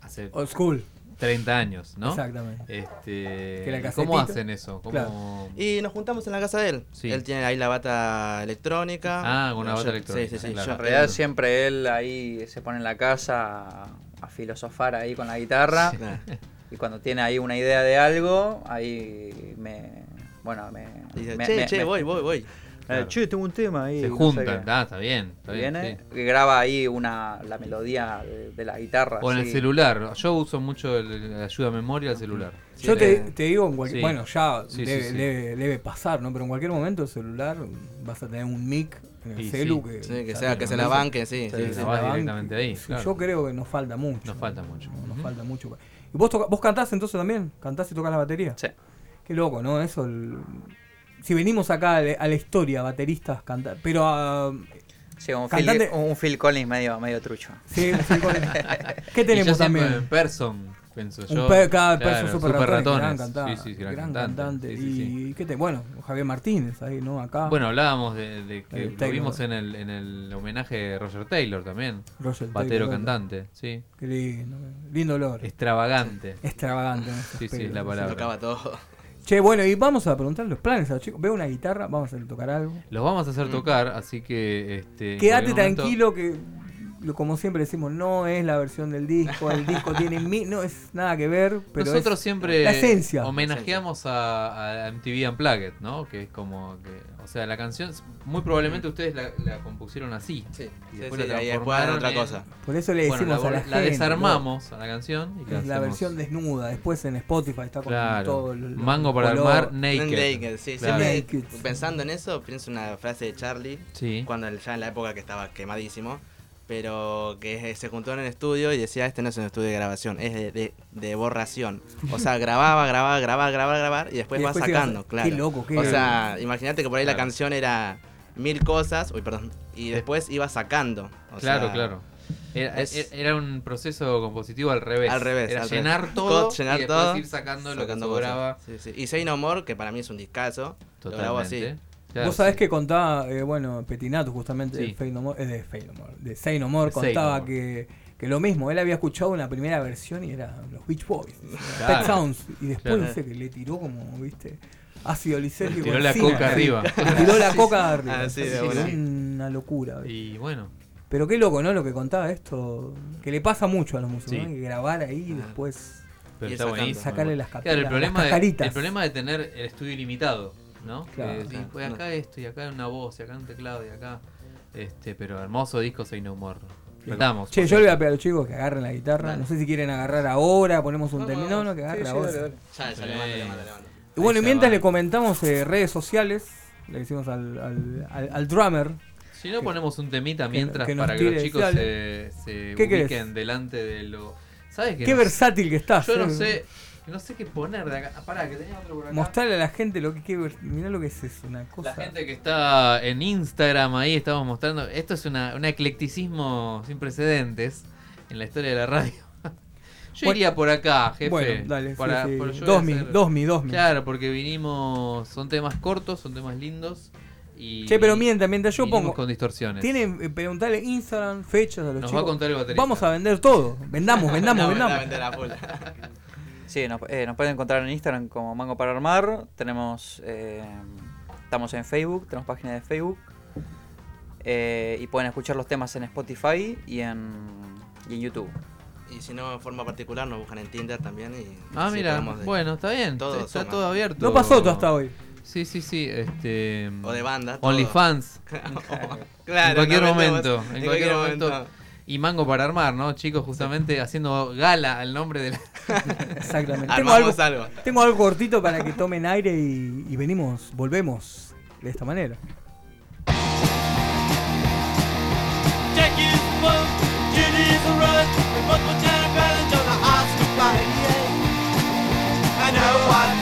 hace Old school. 30 años, ¿no? Exactamente. Este, Que la ¿y ¿Cómo hacen eso? ¿Cómo... Claro. Y nos juntamos en la casa de él. Sí. Él tiene ahí la bata electrónica. Ah, con una Yo- bata electrónica, Sí, sí, sí. claro. yo- En realidad siempre él ahí se pone en la casa a, a filosofar ahí con la guitarra. Nah. [LAUGHS] Y cuando tiene ahí una idea de algo, ahí me. Bueno, me. Dice, me- che, me- che, me- voy, voy, voy. Claro. che, tengo un tema ahí. Se no juntan, ah, está bien. Está bien Viene, sí. graba ahí una, la melodía de, de la guitarra. O en el celular. Yo uso mucho el, el ayuda a memoria al celular. Yo te, eh, te digo, en cualquier, sí. bueno, ya debe, sí. debe- debe pasar, ¿no? Pero en cualquier momento el celular vas a tener un mic en el celu sí. que, Sí, que sea, que se la banque, sí. Sí, sí, se la va banque. directamente ahí, claro. Yo creo que nos falta mucho. Nos falta mucho. No, nos falta mucho. ¿Y vos, toca- vos cantás entonces también? ¿Cantás y tocas la batería? Sí. Qué loco, ¿no? Eso. el- Si venimos acá a la, a la historia, bateristas cantar. Pero. ah, Sí, un, Cantante- Phil, un Phil Collins medio, medio trucho. sí, sí, con- [LAUGHS] ¿Qué Y yo tenemos siempre también? Person, yo. Un pe cada Claro, perso super, Super ratones, gran cantante. Sí, sí, gran, gran cantante. cantante. Sí, sí, sí. y qué te, bueno, Javier Martínez ahí, ¿no? Acá. Bueno, hablábamos de, de que El lo Taylor. vimos en el, en el homenaje de Roger Taylor también. Roger Batero Taylor, cantante, sí. Qué lindo. Lindo olor. Extravagante. Extravagante. Sí, sí, es la palabra. Tocaba todo. Che, bueno, y vamos a preguntar los planes a los chicos. Veo una guitarra, vamos a hacerle tocar algo. Los vamos a Mm. hacer tocar, así que. Este, Quédate momento- tranquilo que, como siempre decimos, no es la versión del disco. El disco tiene [LAUGHS] mi, no es nada que ver, pero Nosotros es siempre la esencia. homenajeamos a, a MTV Unplugged, ¿no? Que es como que, o sea, la canción, muy probablemente ustedes la, la compusieron así. Sí, Y después sí, la hagan otra transformaron cosa. Por eso le Bueno, decimos la, a la, la gente, desarmamos a la canción y la, Es la versión desnuda. Después en Spotify está con Claro. todo el, el Mango para color. armar naked. Naked, sí, Claro. siempre Naked. pensando en eso, pienso una frase de Charlie, Sí. cuando ya en la época que estaba quemadísimo, pero que se juntó en el estudio y decía, este no es un estudio de grabación, es de, de- de borración. O sea, [LAUGHS] grababa, grababa, grababa, grababa, grabar y después, Y va después sacando, qué claro. loco, qué- O sea, imagínate que por ahí la canción era mil cosas, uy, perdón, y después iba sacando. O Claro, sea, claro. Era, es- era un proceso compositivo al revés. Al revés. Era al revés. llenar todo, llenar y después todo, ir sacando, lo que sobraba. Sí, sí. Y Say No More, que para mí es un discazo, lo grabo así. Claro, Vos sabés sí. que contaba, eh, bueno, Petinato justamente Sí. de Fey No More, eh, de No More, de Say No More, De contaba No More. que, que lo mismo, él había escuchado una primera versión y era los Beach Boys, [LAUGHS] Claro. Pet Sounds, y después Claro. dice que le tiró como, viste, ácido lisérgico. Tiró la encima. coca arriba. [LAUGHS] Le tiró la coca arriba. Ah, sí, de una locura. ¿viste? Y bueno, Pero qué loco, ¿no? Lo que contaba esto, que le pasa mucho a los músicos, Sí. ¿no? Que grabar ahí y Ah. después pero Y está sacando. buenísimo. sacarle las, Claro, capitas, el las problema, de, cascaritas. el problema de tener el estudio ilimitado, ¿no? Claro. Que Claro. pues acá esto y acá una voz y acá un teclado y acá. Este, pero hermoso disco Say No More. Tratamos. Che, yo le voy a pedir a los chicos que agarren la guitarra. Dale. No sé si quieren agarrar ahora, ponemos un Vamos, término. No, no, que agarre Sí, sí, ahora. dale, dale. Ya, ya le mando, le mando, le mando. Y bueno, y mientras va. le comentamos eh, redes sociales, le decimos al, al, al- al drummer. Si no ponemos un temita mientras que para que los chicos se, se ¿Qué ubiquen querés? delante de lo. ¿Sabes qué? Qué No- versátil que estás. Yo no eh. sé, no sé qué poner de acá. Ah, Pará, que tenía otro por acá. Mostrarle a la gente lo que qué ver- mirá lo que es eso, una cosa. La gente que está en Instagram ahí estamos mostrando. Esto es una, un eclecticismo sin precedentes en la historia de la radio. [LAUGHS] Yo Bueno, iría por acá, jefe. bueno, dale, sí, para- sí. a Dos mi, hacer- dos mi, dos mi. Claro, porque vinimos. Son temas cortos, son temas lindos. Y, Che, pero mientras, mientras yo pongo. con distorsiones. Tienen, eh, preguntarle Instagram, fechas a los Nos va a contar el baterista. Vamos a vender todo. Vendamos, [LAUGHS] vendamos, No, vendamos. [LAUGHS] Sí, nos, eh, nos pueden encontrar en Instagram como Mango para Armar. Tenemos. eh, estamos en Facebook, tenemos página de Facebook. Eh, y pueden escuchar los temas en Spotify y en, y en YouTube. Y si no, de forma particular, nos buscan en Tinder también. Y Ah, mira, bueno, está bien. todo está suma. todo abierto. No pasó todo hasta hoy. Sí, sí, sí. Este, O de banda. OnlyFans. [LAUGHS] Claro, en cualquier momento. En, cualquier, momento. Y Mango para armar, ¿no? Chicos, justamente haciendo gala al nombre del. [LAUGHS] Exactamente. Tengo algo, Armamos algo. tengo algo cortito para que tomen aire y, y venimos, volvemos de esta manera. Fun,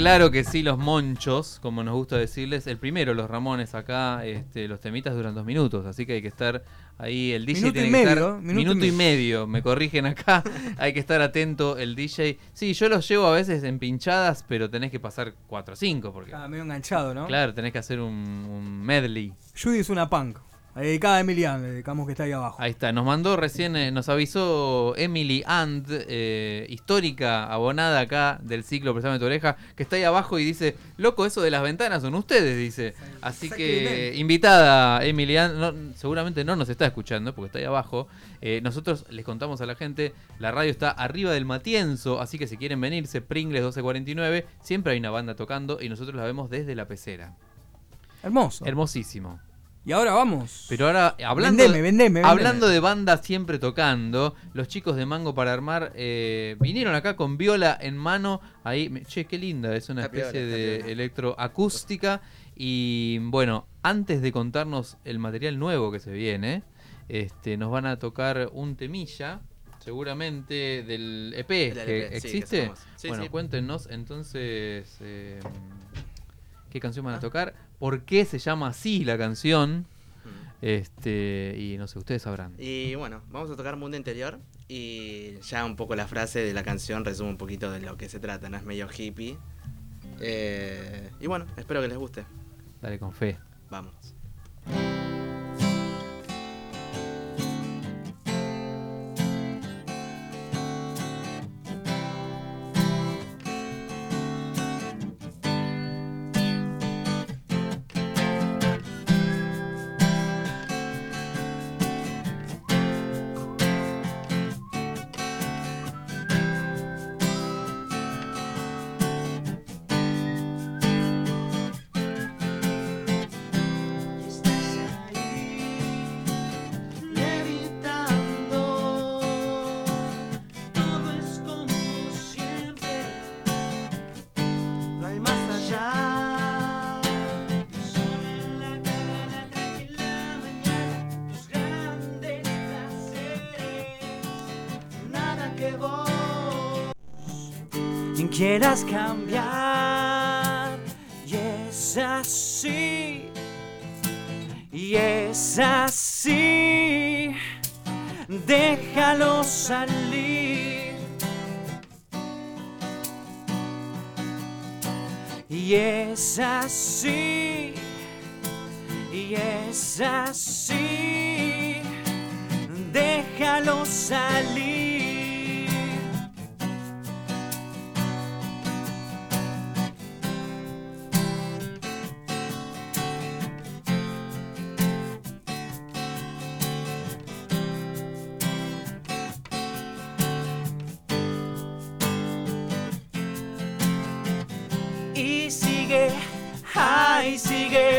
claro que sí, los monchos, como nos gusta decirles, el primero, los Ramones acá, este, los temitas duran dos minutos, así que hay que estar ahí, el DJ Minuto tiene y que medio, estar minuto y minuto y medio. medio, me corrigen acá, [LAUGHS] hay que estar atento el DJ. Sí, yo los llevo a veces en pinchadas, pero tenés que pasar 4 o 5, porque Ah, medio enganchado, ¿no? claro, tenés que hacer un, un medley. Judy es una punk. Dedicada a Emiliano, le dedicamos que está ahí abajo. Ahí está, nos mandó recién, eh, nos avisó Emily And, eh, histórica abonada acá del ciclo Prestame tu oreja, que está ahí abajo y dice, loco, eso de las ventanas son ustedes, dice. Así que invitada Emily And, no, seguramente no nos está escuchando porque está ahí abajo. Eh, nosotros les contamos a la gente, la radio está arriba del Matienzo, así que si quieren venirse, Pringles 1249, siempre hay una banda tocando y nosotros la vemos desde la pecera. Hermoso. Hermosísimo. Y ahora vamos. Pero ahora, hablando, Vendeme, vendeme, vendeme. hablando de bandas siempre tocando, los chicos de Mango para Armar eh, vinieron acá con viola en mano. Ahí, me- che, qué linda, es una piola, especie de electroacústica. Y bueno, antes de contarnos el material nuevo que se viene, este, nos van a tocar un temilla. Seguramente del EP Del que sí, que existe. sacamos. Sí, bueno, sí. cuéntenos entonces eh, qué canción Ah. van a tocar, por qué se llama así la canción. Este, y no sé, ustedes sabrán. Y bueno, vamos a tocar Mundo Interior y ya un poco la frase de la canción resume un poquito de lo que se trata, ¿no? Es medio hippie. Eh, y bueno, espero que les guste. Dale con fe. Vamos. Así, déjalo salir. y sigue, ay, sigue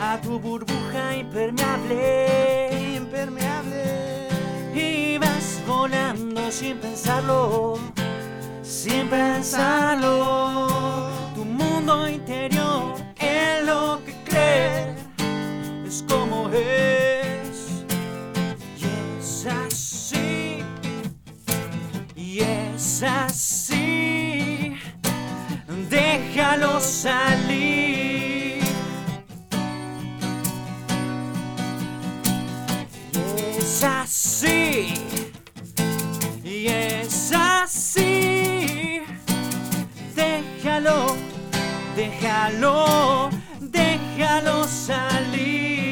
a tu burbuja impermeable. Impermeable. Y vas volando sin pensarlo, sin pensarlo. Tu mundo interior en lo que crees es como es. Y es así, y es así, déjalo salir. Así, y es así, déjalo, déjalo, déjalo salir.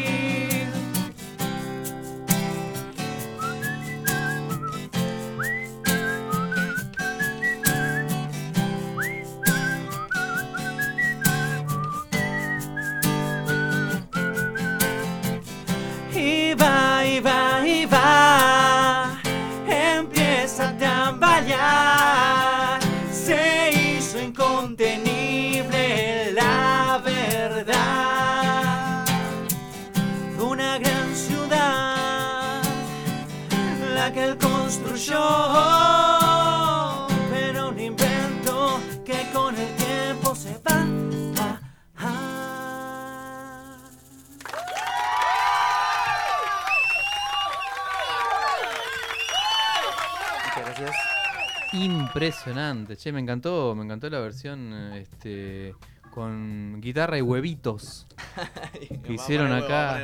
Empieza a Impresionante. Che, me encantó, me encantó la versión este con guitarra y huevitos [LAUGHS] que hicieron acá.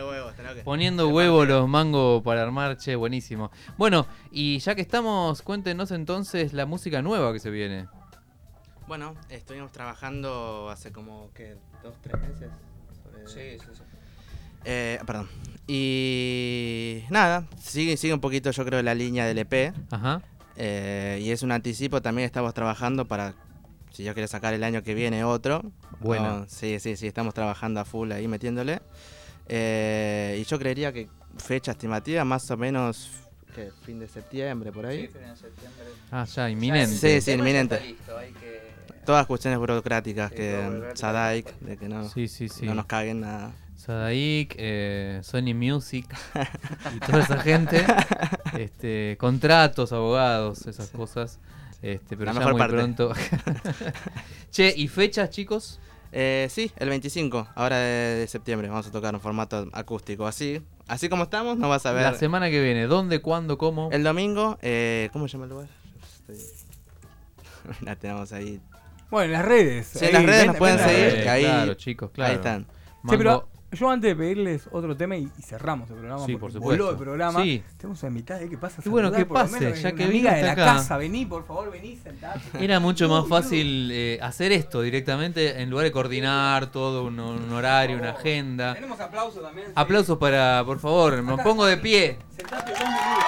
Poniendo huevo los mangos para armar, che, buenísimo. Bueno, y ya que estamos, cuéntenos entonces la música nueva que se viene. Bueno, estuvimos trabajando hace como, ¿qué? ¿Dos, tres meses? sobre- Sí, sí, sí. Eh, perdón. Y nada, sigue, sigue un poquito yo creo la línea del EP. Ajá. Eh, y es un anticipo, también estamos trabajando para, si yo quiero sacar el año que viene otro. Buena. No, sí, sí, sí, estamos trabajando a full ahí metiéndole. Eh, y yo creería que fecha estimativa más o menos, ¿qué? Fin de septiembre, por ahí. Sí, fin de septiembre. Ah, ya, inminente. Sí, sí, inminente. está listo, hay que- Todas cuestiones burocráticas que volver, Sadaik, de que no, Sí, sí, sí. no nos caguen nada. Sadaik, eh, Sony Music y toda esa gente. [LAUGHS] este, contratos, abogados, esas cosas. Este, pero La ya mejor muy parte. pronto. [LAUGHS] che, ¿y fechas, chicos? Eh, sí, el 25, ahora de, de septiembre, vamos a tocar en formato acústico. Así, así como estamos, no vas a ver. La semana que viene. ¿Dónde, cuándo, cómo? El domingo, eh, ¿cómo se llama el lugar? Estoy- [LAUGHS] La tenemos ahí. Bueno, en las redes. Sí, en las redes nos pueden vendan las seguir, redes. ahí- claro, chicos, claro. Ahí están. Sí, pero Mango- yo antes de pedirles otro tema y, y cerramos el programa, Sí, porque por voló supuesto. el programa. Sí. Tenemos a mitad, ¿eh? ¿Qué pasa? Y bueno, que pase, menos, ya que amiga de la acá. casa, vení, por favor, vení, sentate. Era mucho más fácil eh, hacer esto directamente en lugar de coordinar todo un, un horario, una agenda. Tenemos aplausos también. sí. Aplausos para, por favor, me Acá. pongo de pie. Sentate dos minutos.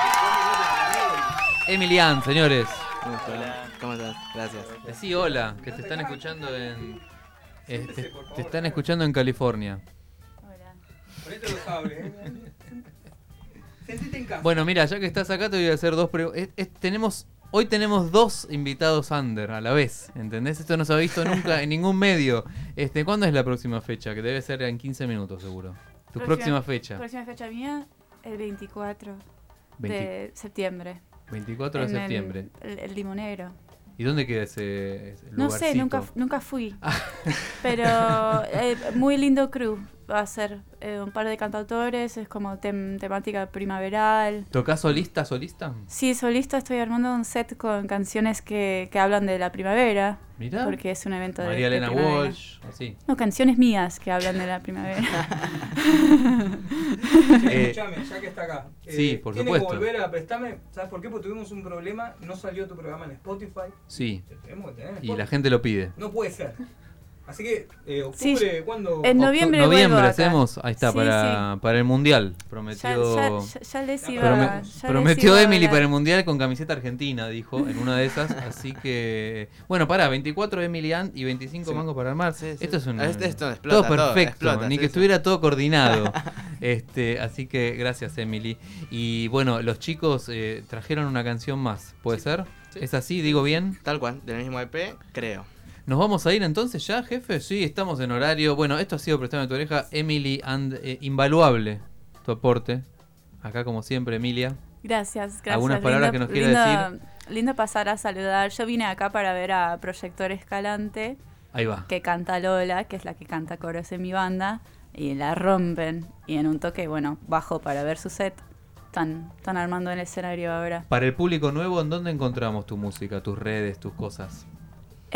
Emilian, señores. ¿Cómo estás? ¿Cómo estás? Gracias. Decí hola, que te están escuchando en. eh, te, te están escuchando en California. Ponete los cables, ¿eh? Sentite en casa. Bueno, mira, ya que estás acá te voy a hacer dos preguntas. tenemos Hoy tenemos dos invitados under a la vez, ¿entendés? Esto no se ha visto nunca en ningún medio. Este, ¿Cuándo es la próxima fecha? Que debe ser en 15 minutos, seguro. Tu próxima fecha. Próxima fecha mía, el 24 20 de septiembre. 24 de en el- septiembre. El, el limonero. ¿Y dónde queda ese, ese No sé, nunca, nunca fui. Pero eh, muy lindo crew. Va a ser eh, un par de cantautores, es como tem- temática primaveral. ¿Tocás solista, solista? Sí, solista estoy armando un set con canciones que, que hablan de la primavera. Mirá. Porque es un evento de- María de, Elena primavera. Walsh, así. No, canciones mías que hablan de la primavera. [LAUGHS] Eh, Escuchame, ya que está acá. sí, por tiene supuesto. que volver a prestarme. ¿Sabes por qué? Porque tuvimos un problema. No salió tu programa en Spotify. Sí. Te tenemos que tener en Y la Spotify. gente lo pide. No puede ser. Así que, eh, Sí, octubre, ¿cuándo? en noviembre Octu- acá. hacemos, ahí está, Sí, para, para el mundial. Prometió, ya- ya- ya les iba, prome- ya les prometió iba a Emily para el mundial con camiseta argentina, dijo, en una de esas. [LAUGHS] Así que, bueno, para 24 Emily Ant y 25 Sí. Mango para armar. Sí, sí. Esto es un. Este- esto explota todo todo, perfecto, explota, ni sí, que sí. estuviera todo coordinado. [LAUGHS] este Así que gracias, Emily. Y bueno, los chicos eh, trajeron una canción más, ¿puede ser? Sí. ¿Es así? ¿Digo bien? Tal cual, del mismo EP, creo. ¿Nos vamos a ir entonces ya, jefe? Sí, estamos en horario. Bueno, esto ha sido Prestame tu oreja. Emily and eh, Invaluable, tu aporte. Acá como siempre, Emilia. Gracias, gracias. ¿Algunas palabras que nos quiera lindo, Lindo pasar a saludar. Yo vine acá para ver a Proyector Escalante, Ahí va. que canta Lola, que es la que canta coros en mi banda, y la rompen. Y en un toque, bueno, bajo para ver su set. Están, están armando el escenario ahora. Para el público nuevo, ¿en dónde encontramos tu música, tus redes, tus cosas?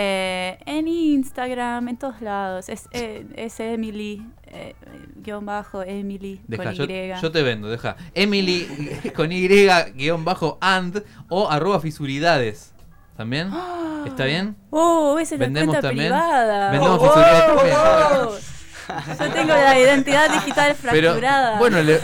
Eh, en Instagram, en todos lados. Es, eh, es Emily, eh, guion bajo, Emily, Deja, con yo, Y. yo te vendo, deja. Emily [LAUGHS] con Y guion bajo and o arroba fisuridades. ¿También? [GASPS] ¿Está bien? Oh, esa es la Vendemos cuenta también. privada. Vendemos Oh, fisuridades también. Yo tengo la identidad digital Pero fracturada. bueno, le,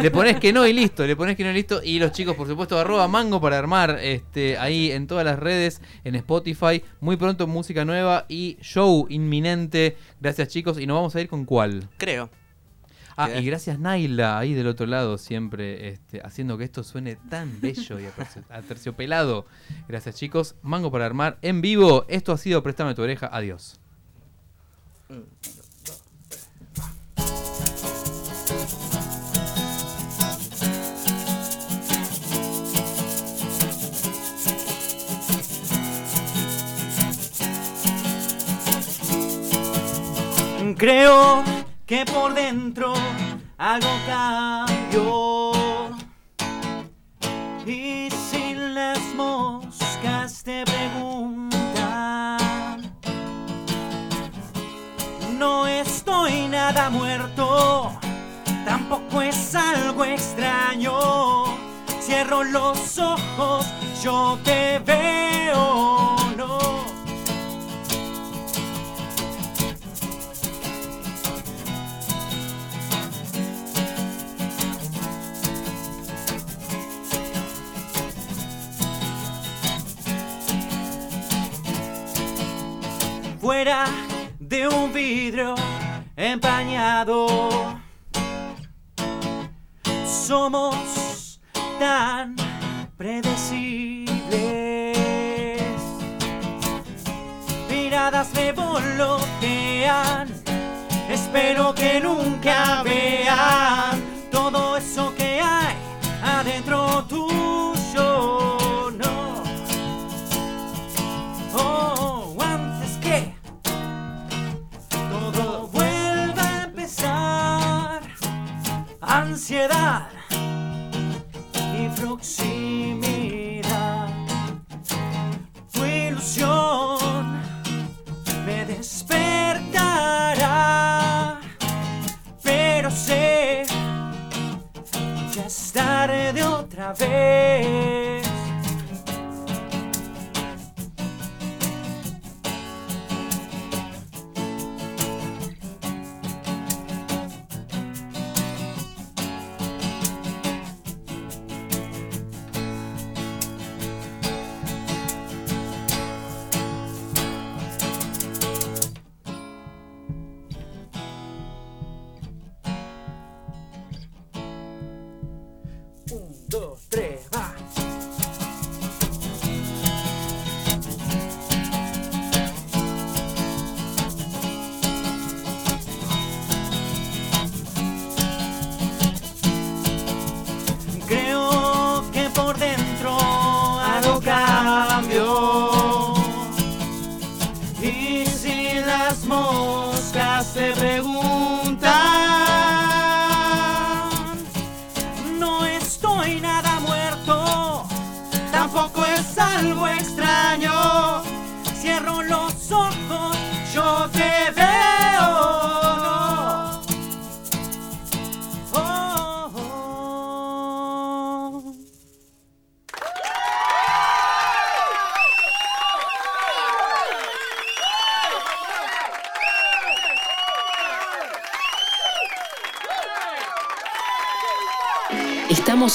le pones que no y listo, le pones que no y listo. Y los chicos, por supuesto, arroba mango para armar este ahí en todas las redes, en Spotify. Muy pronto música nueva y show inminente. Gracias chicos. Y nos vamos a ir con cuál. Creo. Ah, y gracias Naila ahí del otro lado, siempre este, haciendo que esto suene tan bello y atercio- aterciopelado. Gracias chicos. Mango para armar en vivo. Esto ha sido Préstame tu oreja. Adiós. Creo que por dentro algo cambió. Y si las moscas te preguntan, no estoy nada muerto, tampoco es algo extraño. Cierro los ojos, yo te veo. Fuera de un vidrio empañado. Somos tan predecibles. Miradas revolotean. Espero que nunca vean todo eso que hay adentro tuyo. Ansiedad y proximidad.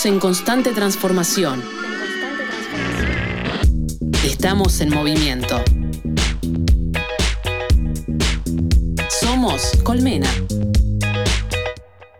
En constante transformación. Estamos en movimiento. Somos Colmena.